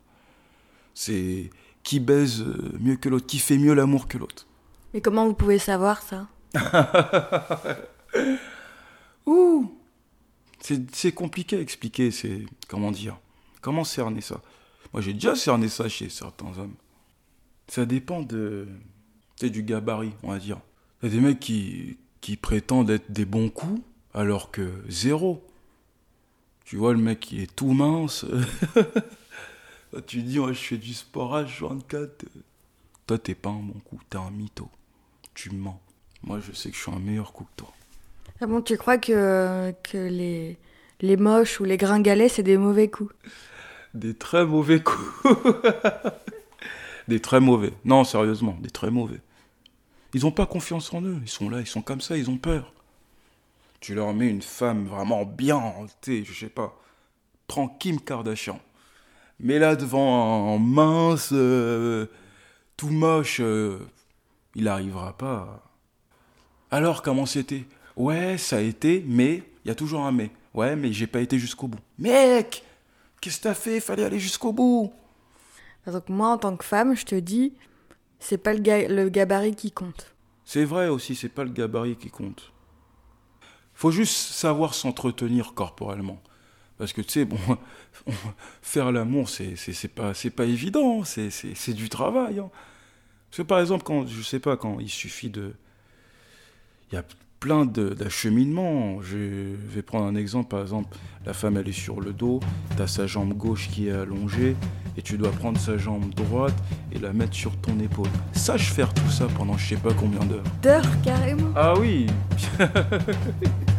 C'est qui baise mieux que l'autre, qui fait mieux l'amour que l'autre. Mais comment vous pouvez savoir ça? Ouh C'est compliqué à expliquer, c'est. Comment dire Comment cerner ça? Moi j'ai déjà cerné ça chez certains hommes. Ça dépend de. C'est du gabarit, on va dire. Il y a des mecs qui, qui prétendent être des bons coups, alors que zéro. Tu vois le mec qui est tout mince. tu dis, ouais, je fais du sport H24. Toi, t'es pas un bon coup, t'es un mytho. tu mens. Moi, je sais que je suis un meilleur coup que toi. Ah bon, tu crois que, que les, les moches ou les gringalets, c'est des mauvais coups? Des très mauvais coups. des très mauvais. Non, sérieusement, des très mauvais. Ils n'ont pas confiance en eux. Ils sont là, ils sont comme ça, ils ont peur. Tu leur mets une femme vraiment bien, tu je sais pas. Prends Kim Kardashian. Mais là devant un mince, euh, tout moche, euh, il n'arrivera pas. Alors comment c'était? Ouais, ça a été, mais il y a toujours un mais. Ouais, mais j'ai pas été jusqu'au bout. Mec, qu'est-ce que t'as fait? Fallait aller jusqu'au bout. Donc moi, en tant que femme, je te dis, c'est pas le, ga- le gabarit qui compte. C'est vrai aussi, c'est pas le gabarit qui compte. Faut juste savoir s'entretenir corporellement. Parce que tu sais, bon, faire l'amour, c'est, pas, pas évident, c'est, c'est, c'est du travail. hein. Parce que par exemple, quand, je sais pas, quand il suffit de. Il y a plein d'acheminements. Je vais prendre un exemple, par exemple, la femme elle est sur le dos, tu as sa jambe gauche qui est allongée, et tu dois prendre sa jambe droite et la mettre sur ton épaule. Sache faire tout ça pendant je sais pas combien d'heures. D'heures, carrément Ah oui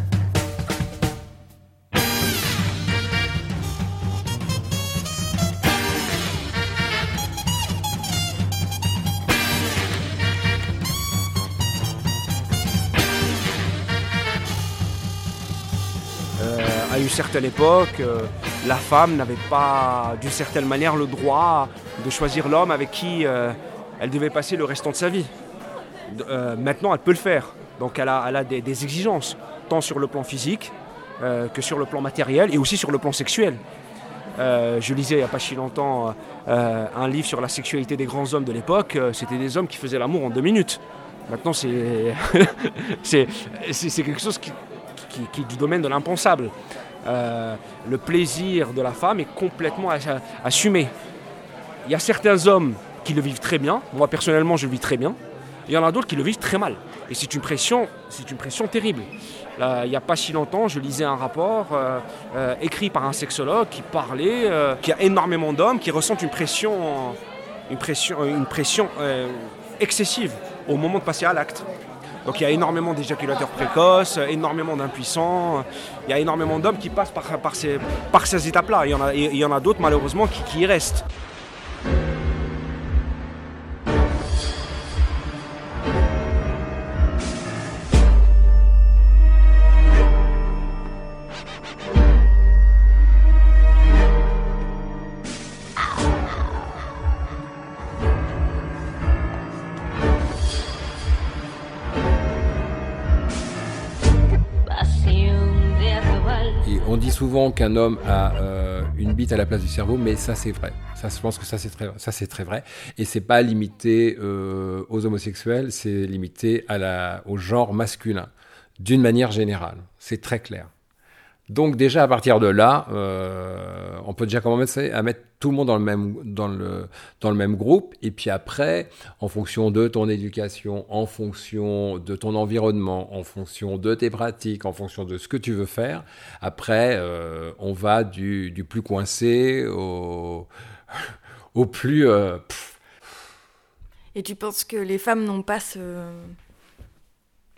certaine époque, euh, la femme n'avait pas, d'une certaine manière, le droit de choisir l'homme avec qui euh, elle devait passer le restant de sa vie. Euh, maintenant, elle peut le faire. Donc, elle a, des, exigences, tant sur le plan physique que sur le plan matériel et aussi sur le plan sexuel. Je lisais il n'y a pas si longtemps un livre sur la sexualité des grands hommes de l'époque. C'était des hommes qui faisaient l'amour en deux minutes. Maintenant, c'est quelque chose qui, qui, qui est du domaine de l'impensable. Euh, le plaisir de la femme est complètement ass- assumé. Il y a certains hommes qui le vivent très bien. Moi, personnellement, je le vis très bien. Il y en a d'autres qui le vivent très mal. Et c'est une pression, terrible. Il n'y a pas si longtemps, je lisais un rapport euh, euh, écrit par un sexologue qui parlait euh, qu'il y a énormément d'hommes qui ressentent une pression, excessive au moment de passer à l'acte. Donc il y a énormément d'éjaculateurs précoces, énormément d'impuissants, il y a énormément d'hommes qui passent par, ces, par étapes-là. Il y en a, a d'autres malheureusement qui, qui y restent. Qu'un homme a euh, une bite à la place du cerveau, mais ça c'est vrai. Je pense que ça c'est très, ça c'est très vrai. Et c'est pas limité euh, aux homosexuels, c'est limité au genre masculin, d'une manière générale. C'est très clair. Donc déjà à partir de là, euh, on peut déjà commencer à mettre tout le monde dans le même dans le dans le même groupe. Et puis après, en fonction de ton éducation, en fonction de ton environnement, en fonction de tes pratiques, en fonction de ce que tu veux faire, après euh, on va du, du plus coincé au au plus euh, Et tu penses que les femmes n'ont pas ce...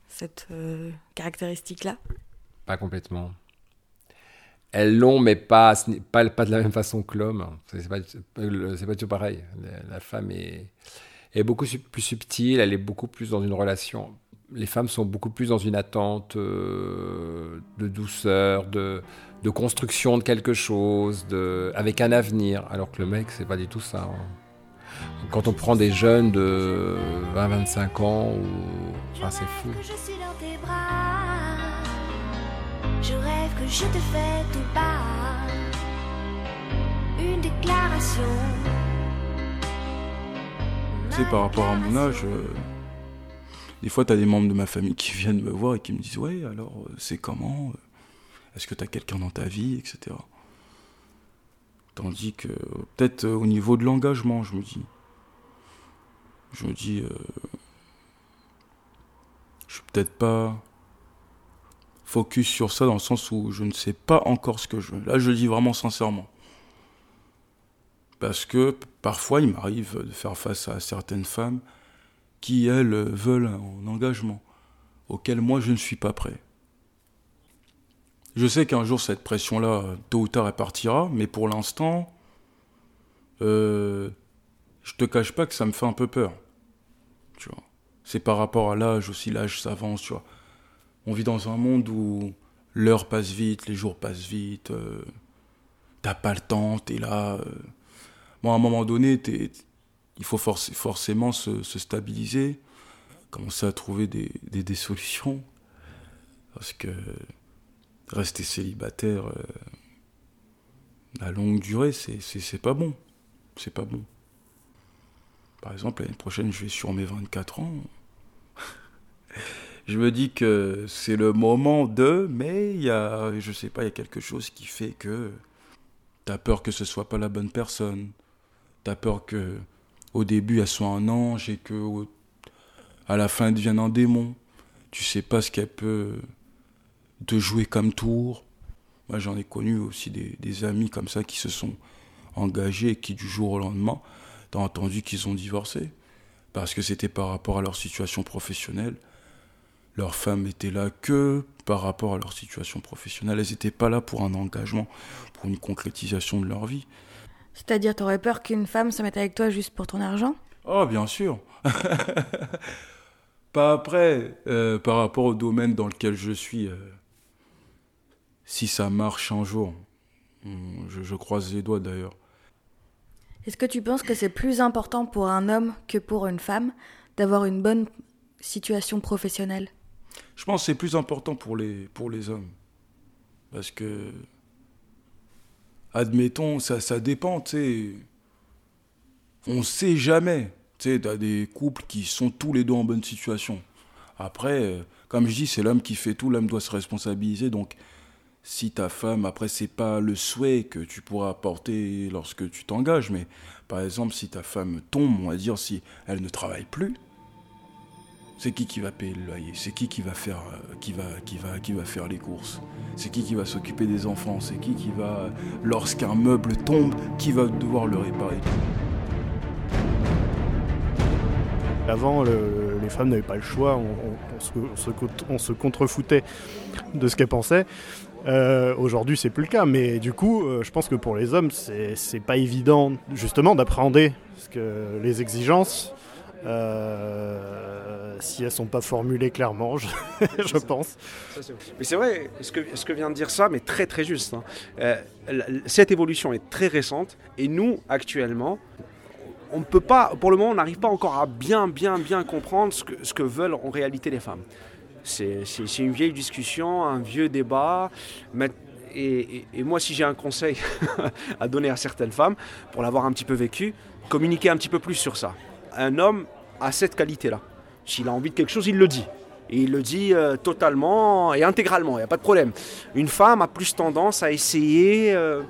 cette euh, caractéristique-là? Pas complètement. Elles l'ont, mais pas, pas, pas de la même façon que l'homme. C'est pas, pas tout pareil. La, femme est, est beaucoup plus subtile, elle est beaucoup plus dans une relation. Les femmes sont beaucoup plus dans une attente euh, de douceur, de, de construction de quelque chose, de, avec un avenir. Alors que le mec, c'est pas du tout ça. hein. Quand on prend des jeunes de 20-25 ans, enfin, c'est fou. Je te fais tout bas. Une déclaration. Tu sais, par rapport à mon âge, euh, des fois, tu as des membres de ma famille qui viennent me voir et qui me disent Ouais, alors, euh, c'est comment euh, Est-ce que tu as quelqu'un dans ta vie etc. Tandis que, peut-être euh, au niveau de l'engagement, je me dis. Je me dis. je suis peut-être pas focus sur ça dans le sens où je ne sais pas encore ce que je veux. Là, je le dis vraiment sincèrement. Parce que parfois, il m'arrive de faire face à certaines femmes qui, elles, veulent un engagement, auquel moi je ne suis pas prêt. Je sais qu'un jour cette pression-là, tôt ou tard, elle partira, mais pour l'instant, euh, je te cache pas que ça me fait un peu peur. Tu vois. C'est par rapport à l'âge aussi, l'âge s'avance, tu vois. On vit dans un monde où l'heure passe vite, les jours passent vite, euh, t'as pas le temps, t'es là. Euh. Bon, à un moment donné, il faut forcément se, stabiliser, commencer à trouver des, solutions. Parce que rester célibataire euh, à longue durée, c'est pas bon. C'est pas bon. Par exemple, l'année prochaine, je vais sur mes 24 ans. Je me dis que c'est le moment de, mais il y a, je sais pas, il y a quelque chose qui fait que t'as peur que ce soit pas la bonne personne. T'as peur que au début elle soit un ange et que à la fin elle devienne un démon. Tu sais pas ce qu'elle peut te jouer comme tour. Moi j'en ai connu aussi des, des amis comme ça qui se sont engagés et qui du jour au lendemain T'as entendu qu'ils ont divorcé parce que c'était par rapport à leur situation professionnelle. Leur femme était là que par rapport à leur situation professionnelle. Elles n'étaient pas là pour un engagement, pour une concrétisation de leur vie. C'est-à-dire, t'aurais peur qu'une femme se mette avec toi juste pour ton argent? Oh, bien sûr. pas après, euh, par rapport au domaine dans lequel je suis. Euh, si ça marche un jour, je croise les doigts d'ailleurs. Est-ce que tu penses que c'est plus important pour un homme que pour une femme d'avoir une bonne situation professionnelle? Je pense que c'est plus important pour les, pour les hommes. Parce que, admettons, ça, ça dépend, tu sais. On sait jamais. Tu sais, t'as des couples qui sont tous les deux en bonne situation. Après, euh, comme je dis, c'est l'homme qui fait tout, l'homme doit se responsabiliser. Donc, si ta femme, après, c'est pas le souhait que tu pourras apporter lorsque tu t'engages, mais par exemple, si ta femme tombe, on va dire, si elle ne travaille plus, c'est qui qui va payer le loyer? C'est qui qui va faire, euh, qui va, faire les courses? C'est qui qui va s'occuper des enfants? C'est qui qui va, lorsqu'un meuble tombe, qui va devoir le réparer? Avant, les femmes n'avaient pas le choix, on, se contrefoutait de ce qu'elles pensaient. Euh, Aujourd'hui, c'est plus le cas, mais du coup, euh, je pense que pour les hommes, c'est pas évident justement d'appréhender les exigences, euh, si elles sont pas formulées clairement, je, pense. mais c'est vrai, ce que, vient de dire ça, mais très très juste. Hein. Euh, cette évolution est très récente, et nous, actuellement, on ne peut pas, pour le moment, on n'arrive pas encore à bien, bien, bien comprendre ce que, ce que veulent en réalité les femmes. C'est une vieille discussion, un vieux débat. Et, moi, si j'ai un conseil à donner à certaines femmes, pour l'avoir un petit peu vécu, communiquer un petit peu plus sur ça. Un homme a cette qualité-là. S'il a envie de quelque chose, il le dit. Et il le dit euh, totalement et intégralement, il n'y a pas de problème. Une femme a plus tendance à essayer... Euh,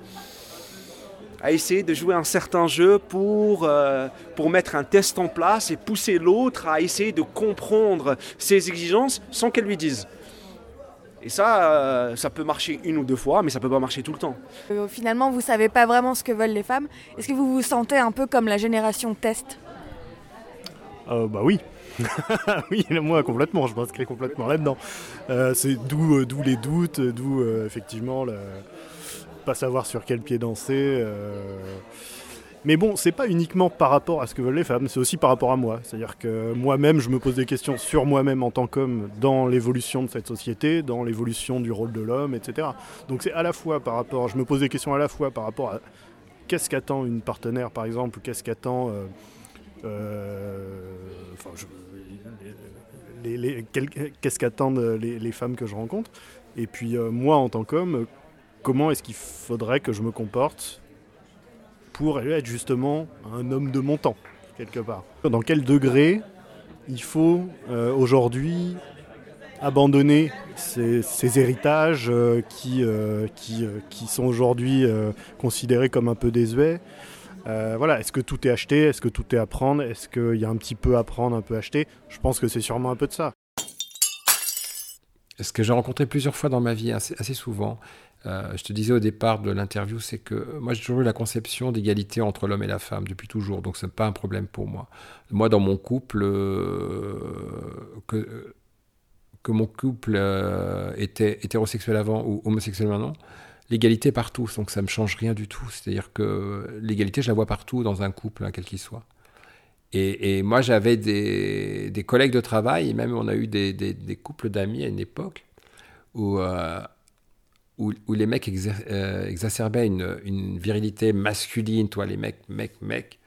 à essayer de jouer un certain jeu pour, euh, pour mettre un test en place et pousser l'autre à essayer de comprendre ses exigences sans qu'elle lui dise. Et ça, ça peut marcher une ou deux fois, mais ça peut pas marcher tout le temps. Finalement, vous savez pas vraiment ce que veulent les femmes. Est-ce que vous vous sentez un peu comme la génération test? Bah oui. oui, moi complètement, je m'inscris complètement là-dedans. c'est d'où, d'où les doutes, d'où effectivement le pas savoir sur quel pied danser. Euh. Mais bon, c'est pas uniquement par rapport à ce que veulent les femmes, c'est aussi par rapport à moi. C'est-à-dire que moi-même, je me pose des questions sur moi-même en tant qu'homme dans l'évolution de cette société, dans l'évolution du rôle de l'homme, etc. Donc c'est à la fois par rapport, je me pose des questions à la fois par rapport à qu'est-ce qu'attend une partenaire, par exemple, ou qu'est-ce qu'attend, euh, euh, qu'est-ce qu'attendent les, femmes que je rencontre, et puis moi en tant qu'homme, comment est-ce qu'il faudrait que je me comporte pour être justement un homme de mon temps, quelque part? Dans quel degré il faut euh, aujourd'hui abandonner ces, héritages euh, qui, euh, qui, qui, sont aujourd'hui considérés comme un peu désuets? Voilà, est-ce que tout est acheté? Est-ce que tout est à prendre? Est-ce qu'il y a un petit peu à prendre, un peu acheté? Je pense que c'est sûrement un peu de ça. ce que j'ai rencontré plusieurs fois dans ma vie, assez, souvent, euh, je te disais au départ de l'interview, c'est que moi j'ai toujours eu la conception d'égalité entre l'homme et la femme depuis toujours, donc ce n'est pas un problème pour moi. Moi dans mon couple, euh, que, mon couple euh, était hétérosexuel avant ou homosexuel maintenant, l'égalité partout, donc ça ne me change rien du tout. C'est-à-dire que l'égalité, je la vois partout dans un couple, hein, quel qu'il soit. Et, moi j'avais des, des, collègues de travail, et même on a eu des, des, couples d'amis à une époque où où, les mecs euh, exacerbaient une, une, virilité masculine, toi, les mecs, mecs, mecs.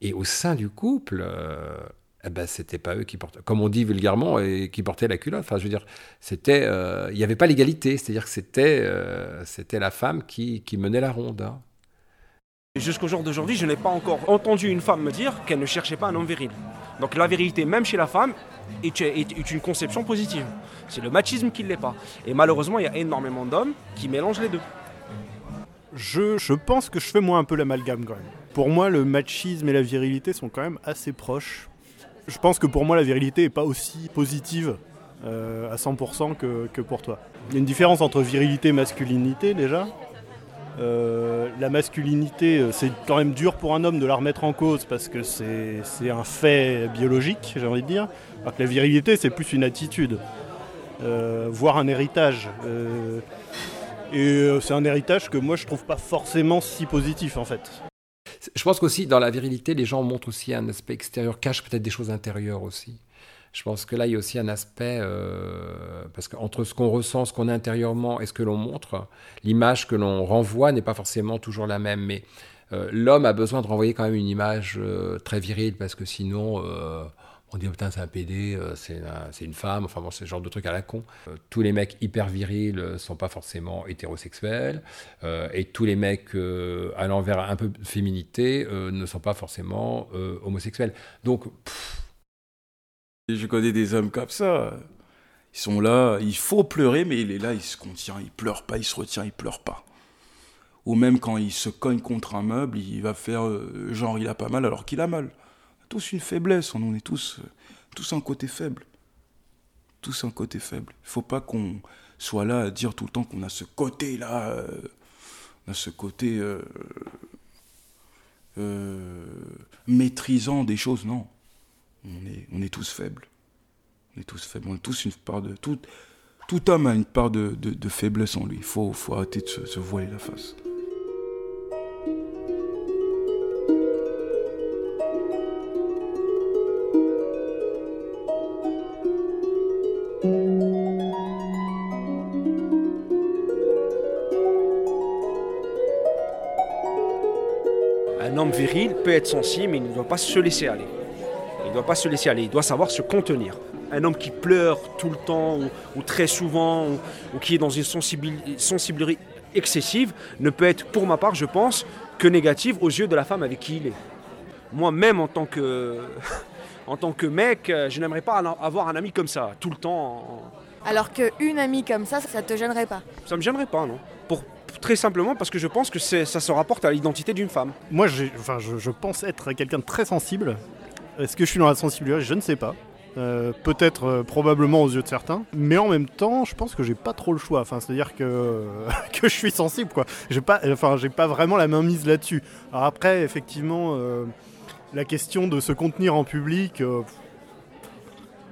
Et au sein du couple, euh, eh ben, c'était pas eux qui portaient, comme on dit vulgairement, et qui portaient la culotte. Enfin, je veux dire, c'était, euh, il n'y avait pas l'égalité, c'est-à-dire que c'était, c'était la femme qui, qui, menait la ronde. Hein. Jusqu'au jour d'aujourd'hui, je n'ai pas encore entendu une femme me dire qu'elle ne cherchait pas un homme viril. Donc la vérité, même chez la femme, est, une conception positive. C'est le machisme qui ne l'est pas. Et malheureusement, il y a énormément d'hommes qui mélangent les deux. Je, je, pense que je fais moi un peu l'amalgame quand même. Pour moi, le machisme et la virilité sont quand même assez proches. Je pense que pour moi, la virilité n'est pas aussi positive euh, à 100% que, pour toi. Il y a une différence entre virilité et masculinité déjà. Euh, la masculinité, euh, c'est quand même dur pour un homme de la remettre en cause parce que c'est un fait biologique, j'ai envie de dire. Alors que la virilité, c'est plus une attitude, voire un héritage. et c'est un héritage que moi, je trouve pas forcément si positif en fait. Je pense qu'aussi, dans la virilité, les gens montrent aussi un aspect extérieur, cachent peut-être des choses intérieures aussi. Je pense que là, il y a aussi un aspect, euh, parce qu'entre ce qu'on ressent, ce qu'on a intérieurement et ce que l'on montre, l'image que l'on renvoie n'est pas forcément toujours la même. Mais euh, l'homme a besoin de renvoyer quand même une image euh, très virile, parce que sinon, on dit, oh, putain, c'est un PD, c'est une femme, enfin bon, c'est ce genre de truc à la con. tous les mecs hyper virils sont pas forcément hétérosexuels, et tous les mecs allant vers un peu de féminité ne sont pas forcément homosexuels. Donc, je connais des hommes comme ça. Ils sont là, il faut pleurer, mais il est là, il se contient, il pleure pas, il se retient, il pleure pas. Ou même quand il se cogne contre un meuble, il va faire euh, genre il a pas mal alors qu'il a mal. Tous une faiblesse, on est tous, euh, tous un côté faible. Tous un côté faible. Il faut pas qu'on soit là à dire tout le temps qu'on a ce côté-là, euh, on a ce côté maîtrisant des choses, non on est, est tous faibles. On est tous faibles. On a tous une part de. Tout, tout homme a une part de, faiblesse en lui. Il faut, faut arrêter de se voiler la face. Viril peut être sensible, mais il ne doit pas se laisser aller. Il ne doit pas se laisser aller, il doit savoir se contenir. Un homme qui pleure tout le temps ou, très souvent ou, qui est dans une sensibilité excessive ne peut être, pour ma part, je pense, que négative aux yeux de la femme avec qui il est. Moi-même, en tant que, en tant que mec, je n'aimerais pas avoir un ami comme ça, tout le temps. Alors qu'une amie comme ça, ça te gênerait pas? Ça me gênerait pas, non. Très simplement parce que je pense que ça se rapporte à l'identité d'une femme. Moi, enfin, je, pense être quelqu'un de très sensible est-ce que je suis dans la sensibilité? Je ne sais pas. Euh, peut-être euh, probablement aux yeux de certains, mais en même temps, je pense que j'ai pas trop le choix. Enfin, c'est-à-dire que, que je suis sensible, quoi. J'ai pas, enfin, pas vraiment la main mise là-dessus. Alors après, effectivement, euh, la question de se contenir en public,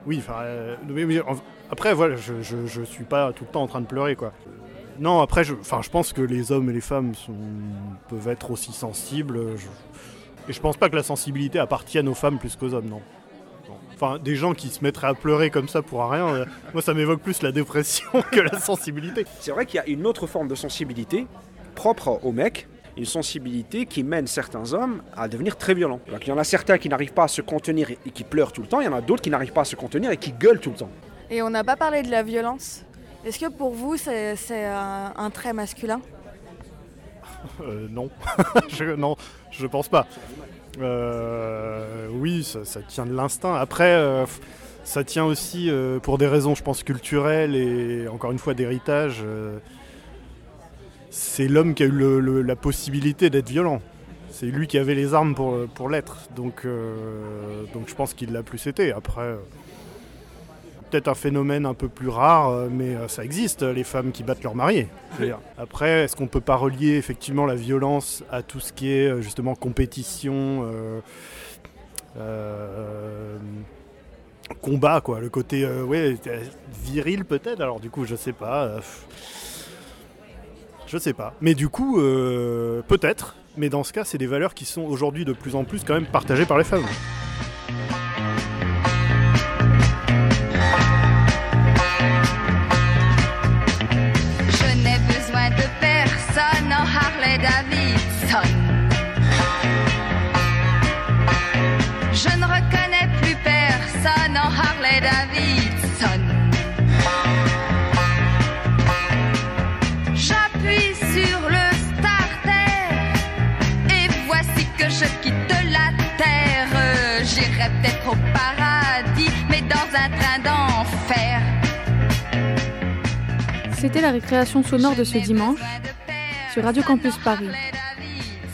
oui, enfin, après, voilà, je, je, suis pas tout le temps en train de pleurer, quoi. Non, après, je, enfin, je pense que les hommes et les femmes sont, peuvent être aussi sensibles. Et je pense pas que la sensibilité appartienne aux femmes plus qu'aux hommes, non. Enfin, des gens qui se mettraient à pleurer comme ça pour rien, euh, moi ça m'évoque plus la dépression que la sensibilité. C'est vrai qu'il y a une autre forme de sensibilité propre aux mecs, une sensibilité qui mène certains hommes à devenir très violents. il y en a certains qui n'arrivent pas à se contenir et qui pleurent tout le temps, il y en a d'autres qui n'arrivent pas à se contenir et qui gueulent tout le temps. Et on n'a pas parlé de la violence? Est-ce que pour vous c'est un trait masculin? Euh, non. je, non, je pense pas. Euh, oui, ça, tient de l'instinct. Après, euh, ça tient aussi pour des raisons, je pense, culturelles et encore une fois d'héritage. c'est l'homme qui a eu la possibilité d'être violent. C'est lui qui avait les armes pour, pour l'être. Donc, donc je pense qu'il l'a plus été. Après, peut-être un phénomène un peu plus rare, euh, mais euh, ça existe, les femmes qui battent leur mari. Je veux dire. Après, est-ce qu'on peut pas relier effectivement la violence à tout ce qui est euh, justement compétition, combat, quoi, le côté viril peut-être? Alors du coup, je sais pas. euh, je sais pas. Mais du coup, peut-être. Mais dans ce cas, c'est des valeurs qui sont aujourd'hui de plus en plus quand même partagées par les femmes. C'était la récréation sonore de ce dimanche sur Radio Campus Paris.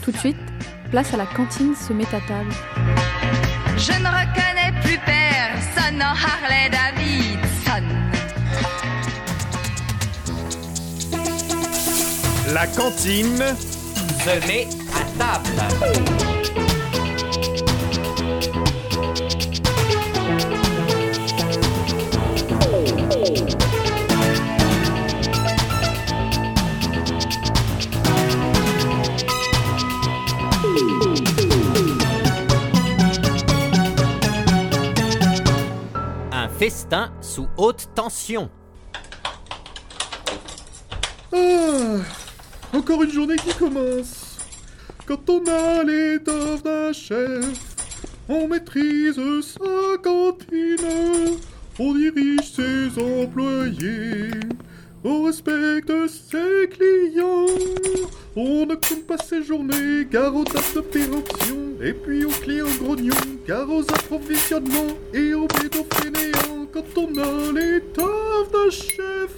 Tout de suite, place à la cantine se met à table. Je ne reconnais plus personne en Harley Davidson. La cantine se met à table. Festin sous haute tension. Ah, encore une journée qui commence. Quand on a l'étoffe d'un chef, on maîtrise sa cantine, on dirige ses employés, on respecte ses clients, on ne compte pas ses journées car aux dates d'opération, et puis aux clients grognons car aux approvisionnements et aux bédos fainéants quand on a l'étoffe d'un chef.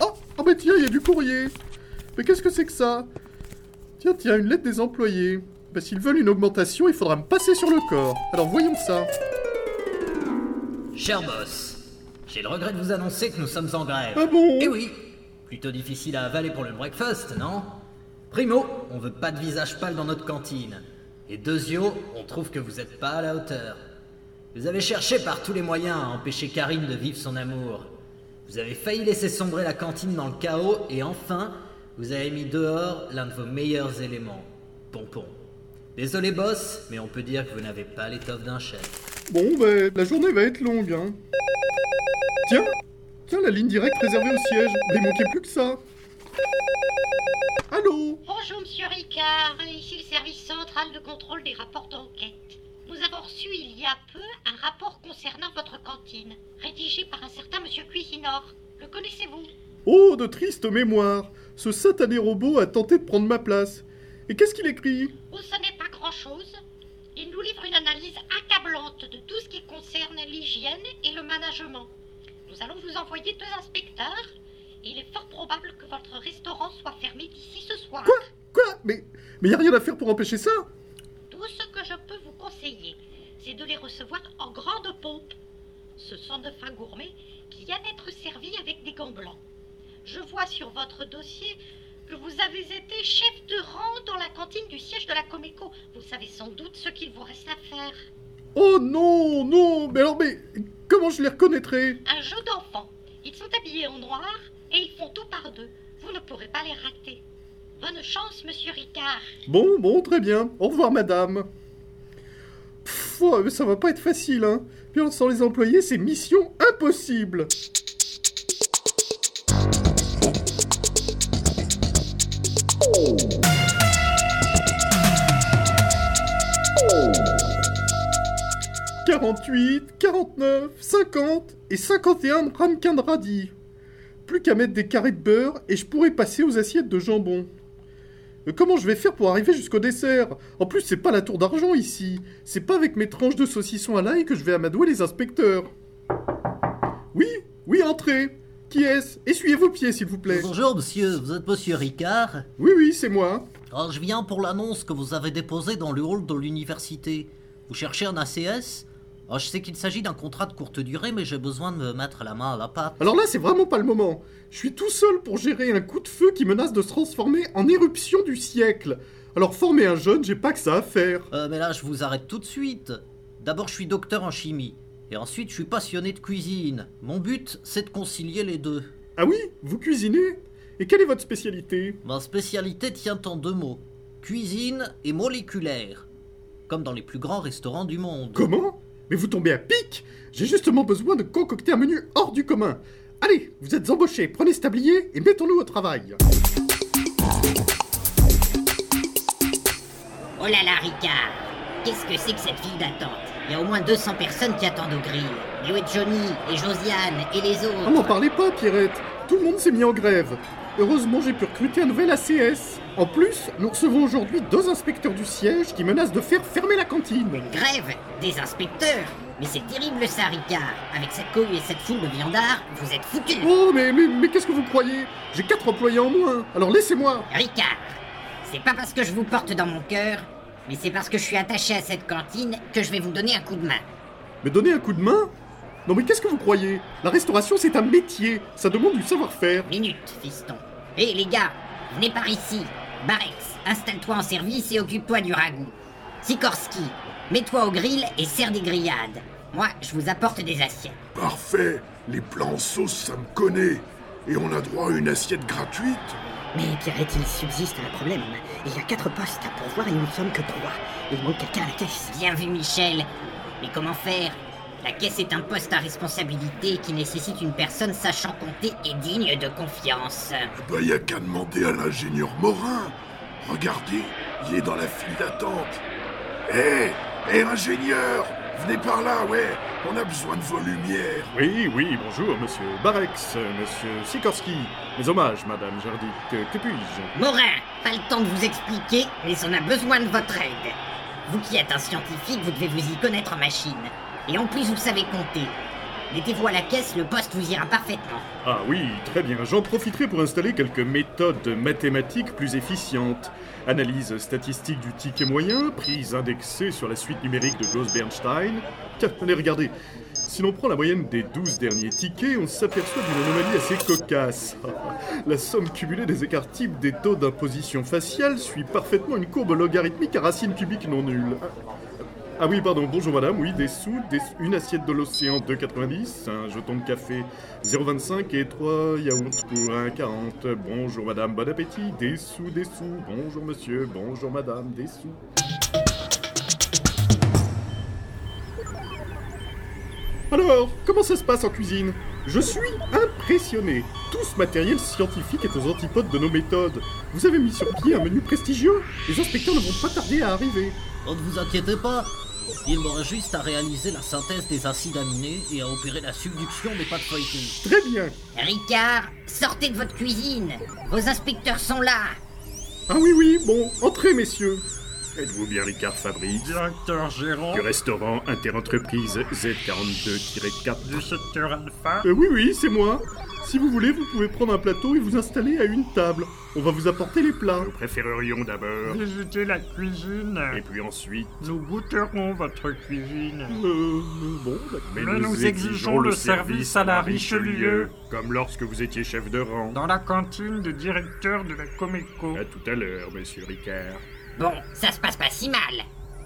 Oh, oh mais tiens, il y a du courrier. Mais qu'est-ce que c'est que ça? Tiens, tiens, une lettre des employés. Bah, s'ils veulent une augmentation, il faudra me passer sur le corps. Alors voyons ça. Cher boss, j'ai le regret de vous annoncer que nous sommes en grève. Ah bon Eh oui Plutôt difficile à avaler pour le breakfast, non Primo, on veut pas de visage pâle dans notre cantine. Et deuxio, on trouve que vous êtes pas à la hauteur. Vous avez cherché par tous les moyens à empêcher Karine de vivre son amour. Vous avez failli laisser sombrer la cantine dans le chaos et enfin, vous avez mis dehors l'un de vos meilleurs éléments, Pompon. Désolé boss, mais on peut dire que vous n'avez pas l'étoffe d'un chef. Bon, bah, la journée va être longue, hein. Tiens, tiens, la ligne directe réservée au siège. Il manquait plus que ça. Allô? Bonjour, monsieur Ricard. Ici le service central de contrôle des rapports d'enquête. Nous avons reçu il y a peu un rapport concernant votre cantine, rédigé par un certain monsieur Cuisinor. Le connaissez-vous? Oh, de triste mémoire. Ce satané robot a tenté de prendre ma place. Et qu'est-ce qu'il écrit? Oh, ce n'est pas grand-chose. Il nous livre une analyse accablante de tout ce qui concerne l'hygiène et le management. Nous allons vous envoyer deux inspecteurs. et Il est fort probable que votre restaurant soit fermé d'ici ce soir. Quoi? Quoi? Mais mais y a rien à faire pour empêcher ça? Tout ce que je peux vous conseiller, c'est de les recevoir en grande pompe. Ce sont de fins gourmets qui viennent être servis avec des gants blancs. Je vois sur votre dossier que vous avez été chef de rang dans la cantine du siège de la Coméco. Vous savez sans doute ce qu'il vous reste à faire. Oh non, non, mais alors, mais comment je les reconnaîtrai Un jeu d'enfants. Ils sont habillés en noir et ils font tout par deux. Vous ne pourrez pas les rater. Bonne chance, monsieur Ricard. Bon, bon, très bien. Au revoir, madame. Pff, oh, mais ça va pas être facile, hein. Puis sans les employés, c'est mission impossible. « 48, 49, 50 et 51 de ramequin de radis. Plus qu'à mettre des carrés de beurre et je pourrais passer aux assiettes de jambon. Mais comment je vais faire pour arriver jusqu'au dessert? En plus, c'est pas la tour d'argent ici. C'est pas avec mes tranches de saucisson à l'ail que je vais amadouer les inspecteurs. Oui, oui, entrez. Qui est-ce? Essuyez vos pieds, s'il vous plaît. Bonjour monsieur, vous êtes monsieur Ricard? Oui, oui, c'est moi. Je viens pour l'annonce que vous avez déposée dans le hall de l'université. Vous cherchez un ACS Oh, je sais qu'il s'agit d'un contrat de courte durée, mais j'ai besoin de me mettre la main à la pâte. Alors là, c'est vraiment pas le moment. Je suis tout seul pour gérer un coup de feu qui menace de se transformer en éruption du siècle. Alors former un jeune, j'ai pas que ça à faire. Euh, mais là, je vous arrête tout de suite. D'abord, je suis docteur en chimie. Et ensuite, je suis passionné de cuisine. Mon but, c'est de concilier les deux. Ah oui Vous cuisinez? Et quelle est votre spécialité? Ma spécialité tient en deux mots. Cuisine et moléculaire. Comme dans les plus grands restaurants du monde. Comment? Mais vous tombez à pic J'ai justement besoin de concocter un menu hors du commun. Allez, vous êtes embauchés, prenez ce tablier et mettons-nous au travail. Oh là là, Ricard Qu'est-ce que c'est que cette file d'attente? Il y a au moins 200 personnes qui attendent au grill. Et où est Johnny Et Josiane Et les autres? Ah, n'en parlez pas, Pierrette. Tout le monde s'est mis en grève. Heureusement, j'ai pu recruter un nouvel ACS. En plus, nous recevons aujourd'hui deux inspecteurs du siège qui menacent de faire fermer la cantine. Grève Des inspecteurs. Mais c'est terrible ça, Ricard. Avec cette cohue et cette foule de viandards, vous êtes foutus. Oh, mais, mais, mais qu'est-ce que vous croyez? J'ai quatre employés en moins, alors laissez-moi. Ricard C'est pas parce que je vous porte dans mon cœur, mais c'est parce que je suis attaché à cette cantine que je vais vous donner un coup de main. Mais donner un coup de main? Non mais qu'est-ce que vous croyez? La restauration c'est un métier, ça demande du savoir-faire. Minute, fiston. Hé les gars, venez par ici. Barex, installe-toi en service et occupe-toi du ragoût. Sikorski, mets-toi au grill et serre des grillades. Moi, je vous apporte des assiettes. Parfait. Les plats en sauce, ça me connaît. Et on a droit à une assiette gratuite. Mais Pierrette, il subsiste un problème. Il y a quatre postes à pourvoir et nous ne sommes que trois. Il manque quelqu'un à la caisse. Bien vu, Michel. Mais comment faire? La caisse est un poste à responsabilité qui nécessite une personne sachant compter et digne de confiance. Bah, y a qu'à demander à l'ingénieur Morin. Regardez, il est dans la file d'attente. Hé Hé, ingénieur Venez par là, ouais On a besoin de vos lumières. Oui, oui, bonjour, monsieur Barex, monsieur Sikorski. Mes hommages, madame Jardic. Que, que puis-je? Morin, pas le temps de vous expliquer, mais on a besoin de votre aide. Vous qui êtes un scientifique, vous devez vous y connaître en machine. Et en plus, vous savez compter. Mettez-vous à la caisse, le poste vous ira parfaitement. Ah oui, très bien. J'en profiterai pour installer quelques méthodes mathématiques plus efficientes. Analyse statistique du ticket moyen, prise indexée sur la suite numérique de Gauss-Bernstein. Tiens, allez, regardez. Si l'on prend la moyenne des 12 derniers tickets, on s'aperçoit d'une anomalie assez cocasse. la somme cumulée des écarts types des taux d'imposition faciale suit parfaitement une courbe logarithmique à racine cubique non nulle. Ah oui, pardon, bonjour madame, oui, des sous, une assiette de l'océan 2,90, un jeton de café 0,25 et trois yaourts pour 1,40. Bonjour madame, bon appétit, des sous, des sous, bonjour monsieur, bonjour madame, des sous. Alors, comment ça se passe en cuisine? Je suis impressionné. Tout ce matériel scientifique est aux antipodes de nos méthodes. Vous avez mis sur pied un menu prestigieux Les inspecteurs ne vont pas tarder à arriver. Oh, ne vous inquiétez pas. Il m'aurait juste à réaliser la synthèse des acides aminés et à opérer la subduction des pâtes feuilletées. Très bien. Ricard, sortez de votre cuisine. Vos inspecteurs sont là. Ah oui, oui, bon, entrez, messieurs. Êtes-vous bien Ricard Fabrice Directeur gérant Du restaurant Interentreprise Z42-4 du secteur alpha. Euh, oui, oui, c'est moi. Si vous voulez, vous pouvez prendre un plateau et vous installer à une table. On va vous apporter les plats. Nous préférerions d'abord. Visitez la cuisine. Et puis ensuite. Nous goûterons votre cuisine. Euh, bon, d'accord. Mais nous exigeons le service à la Richelieu. Comme lorsque vous étiez chef de rang. Dans la cantine du directeur de la Comeco. À tout à l'heure, monsieur Ricard. Bon, ça se passe pas si mal.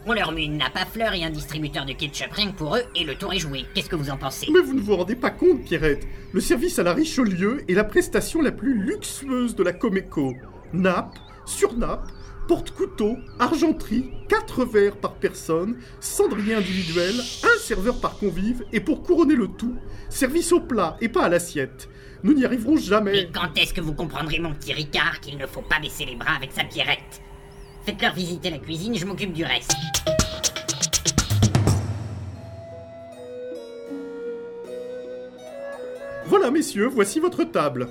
On leur met une nappe à fleurs et un distributeur de ketchup rien que pour eux et le tour est joué. Qu'est-ce que vous en pensez? Mais vous ne vous rendez pas compte, Pierrette. Le service à la Richelieu est la prestation la plus luxueuse de la Comeco. Nappe, surnappe, porte-couteau, argenterie, quatre verres par personne, cendrier individuel, un serveur par convive, et pour couronner le tout, service au plat et pas à l'assiette. Nous n'y arriverons jamais. Et quand est-ce que vous comprendrez, mon petit Ricard, qu'il ne faut pas baisser les bras avec sa pierrette? Faites-leur visiter la cuisine, je m'occupe du reste. Voilà, messieurs, voici votre table.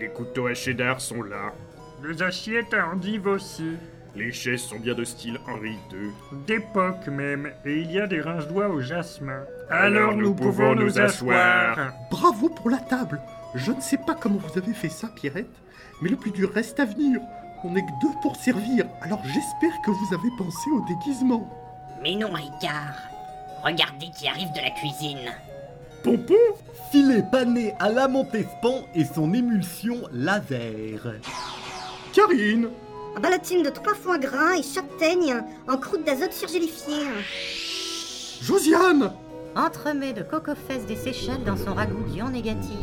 Les couteaux à cheddar sont là. Les assiettes à endives aussi. Les chaises sont bien de style Henri II. D'époque même, et il y a des rince-doigts au jasmin. Alors nous pouvons nous asseoir. Bravo pour la table. Je ne sais pas comment vous avez fait ça, Pierrette, mais le plus dur reste à venir. On n'est que deux pour servir, alors j'espère que vous avez pensé au déguisement. Mais non, Ricard. Regardez qui arrive de la cuisine. Pompon Filet pané à la Montespan et son émulsion laser. Karine Ballotine de trois foie gras et châtaigne en croûte d'azote surgélifiée. Josiane Entremets de coco-fesses des Seychelles dans son ragoût ion négatif.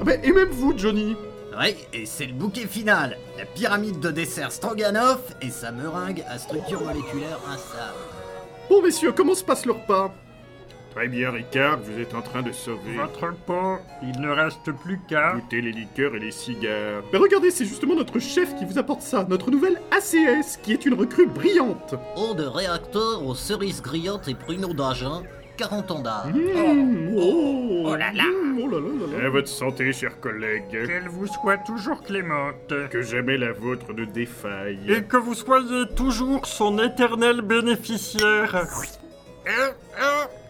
Ah ben, Et même vous, Johnny Oui, et c'est le bouquet final. La pyramide de dessert stroganoff et sa meringue à structure moléculaire instable. Bon, messieurs, comment se passe le repas? Très bien, Ricard, vous êtes en train de sauver. Votre peau, il ne reste plus qu'à. Goûter les liqueurs et les cigares. Mais regardez, c'est justement notre chef qui vous apporte ça, notre nouvelle ACS, qui est une recrue brillante. Eau de réacteur aux cerises grillantes et pruneaux d'Agen, 40 ans d'âge. Mmh, oh, Oh là là mmh, oh là là là là. À votre santé, chers collègues. Qu'elle vous soit toujours clémente. Que jamais la vôtre ne défaille. Et que vous soyez toujours son éternel bénéficiaire.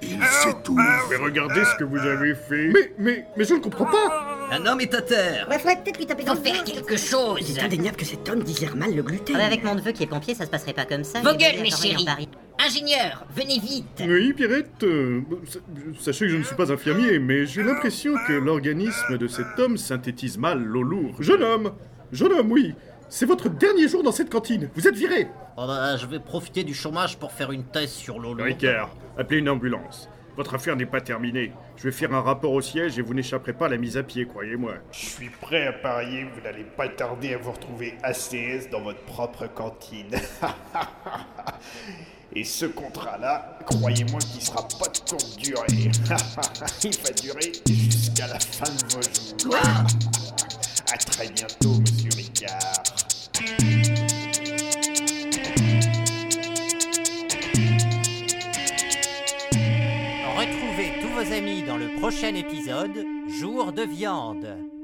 Il s'étouffe. Mais regardez ce que vous avez fait. Mais, mais, mais je ne comprends pas Un homme est à terre. Ouais, faudrait peut-être lui taper dans Faut le faire dos. quelque chose. Il est indéniable que cet homme digère mal le gluten. Ah bah, avec mon neveu qui est pompier, ça se passerait pas comme ça. Vos il gueules, mes chéris. Paris. Ingénieur, venez vite. Oui, Pierrette, euh, sa- sachez que je ne suis pas infirmier, mais j'ai l'impression que l'organisme de cet homme synthétise mal l'eau lourde. Jeune homme Jeune homme, oui C'est votre dernier jour dans cette cantine, vous êtes viré Oh bah, je vais profiter du chômage pour faire une thèse sur l'eau lourde. Ricard, appelez une ambulance. Votre affaire n'est pas terminée. Je vais faire un rapport au siège et vous n'échapperez pas à la mise à pied, croyez-moi. Je suis prêt à parier que vous n'allez pas tarder à vous retrouver ACS dans votre propre cantine. Et ce contrat-là, croyez-moi qu'il sera pas de courte durée. Il va durer jusqu'à la fin de vos jours. À très bientôt, monsieur Ricard. Dans le prochain épisode Jour de viande.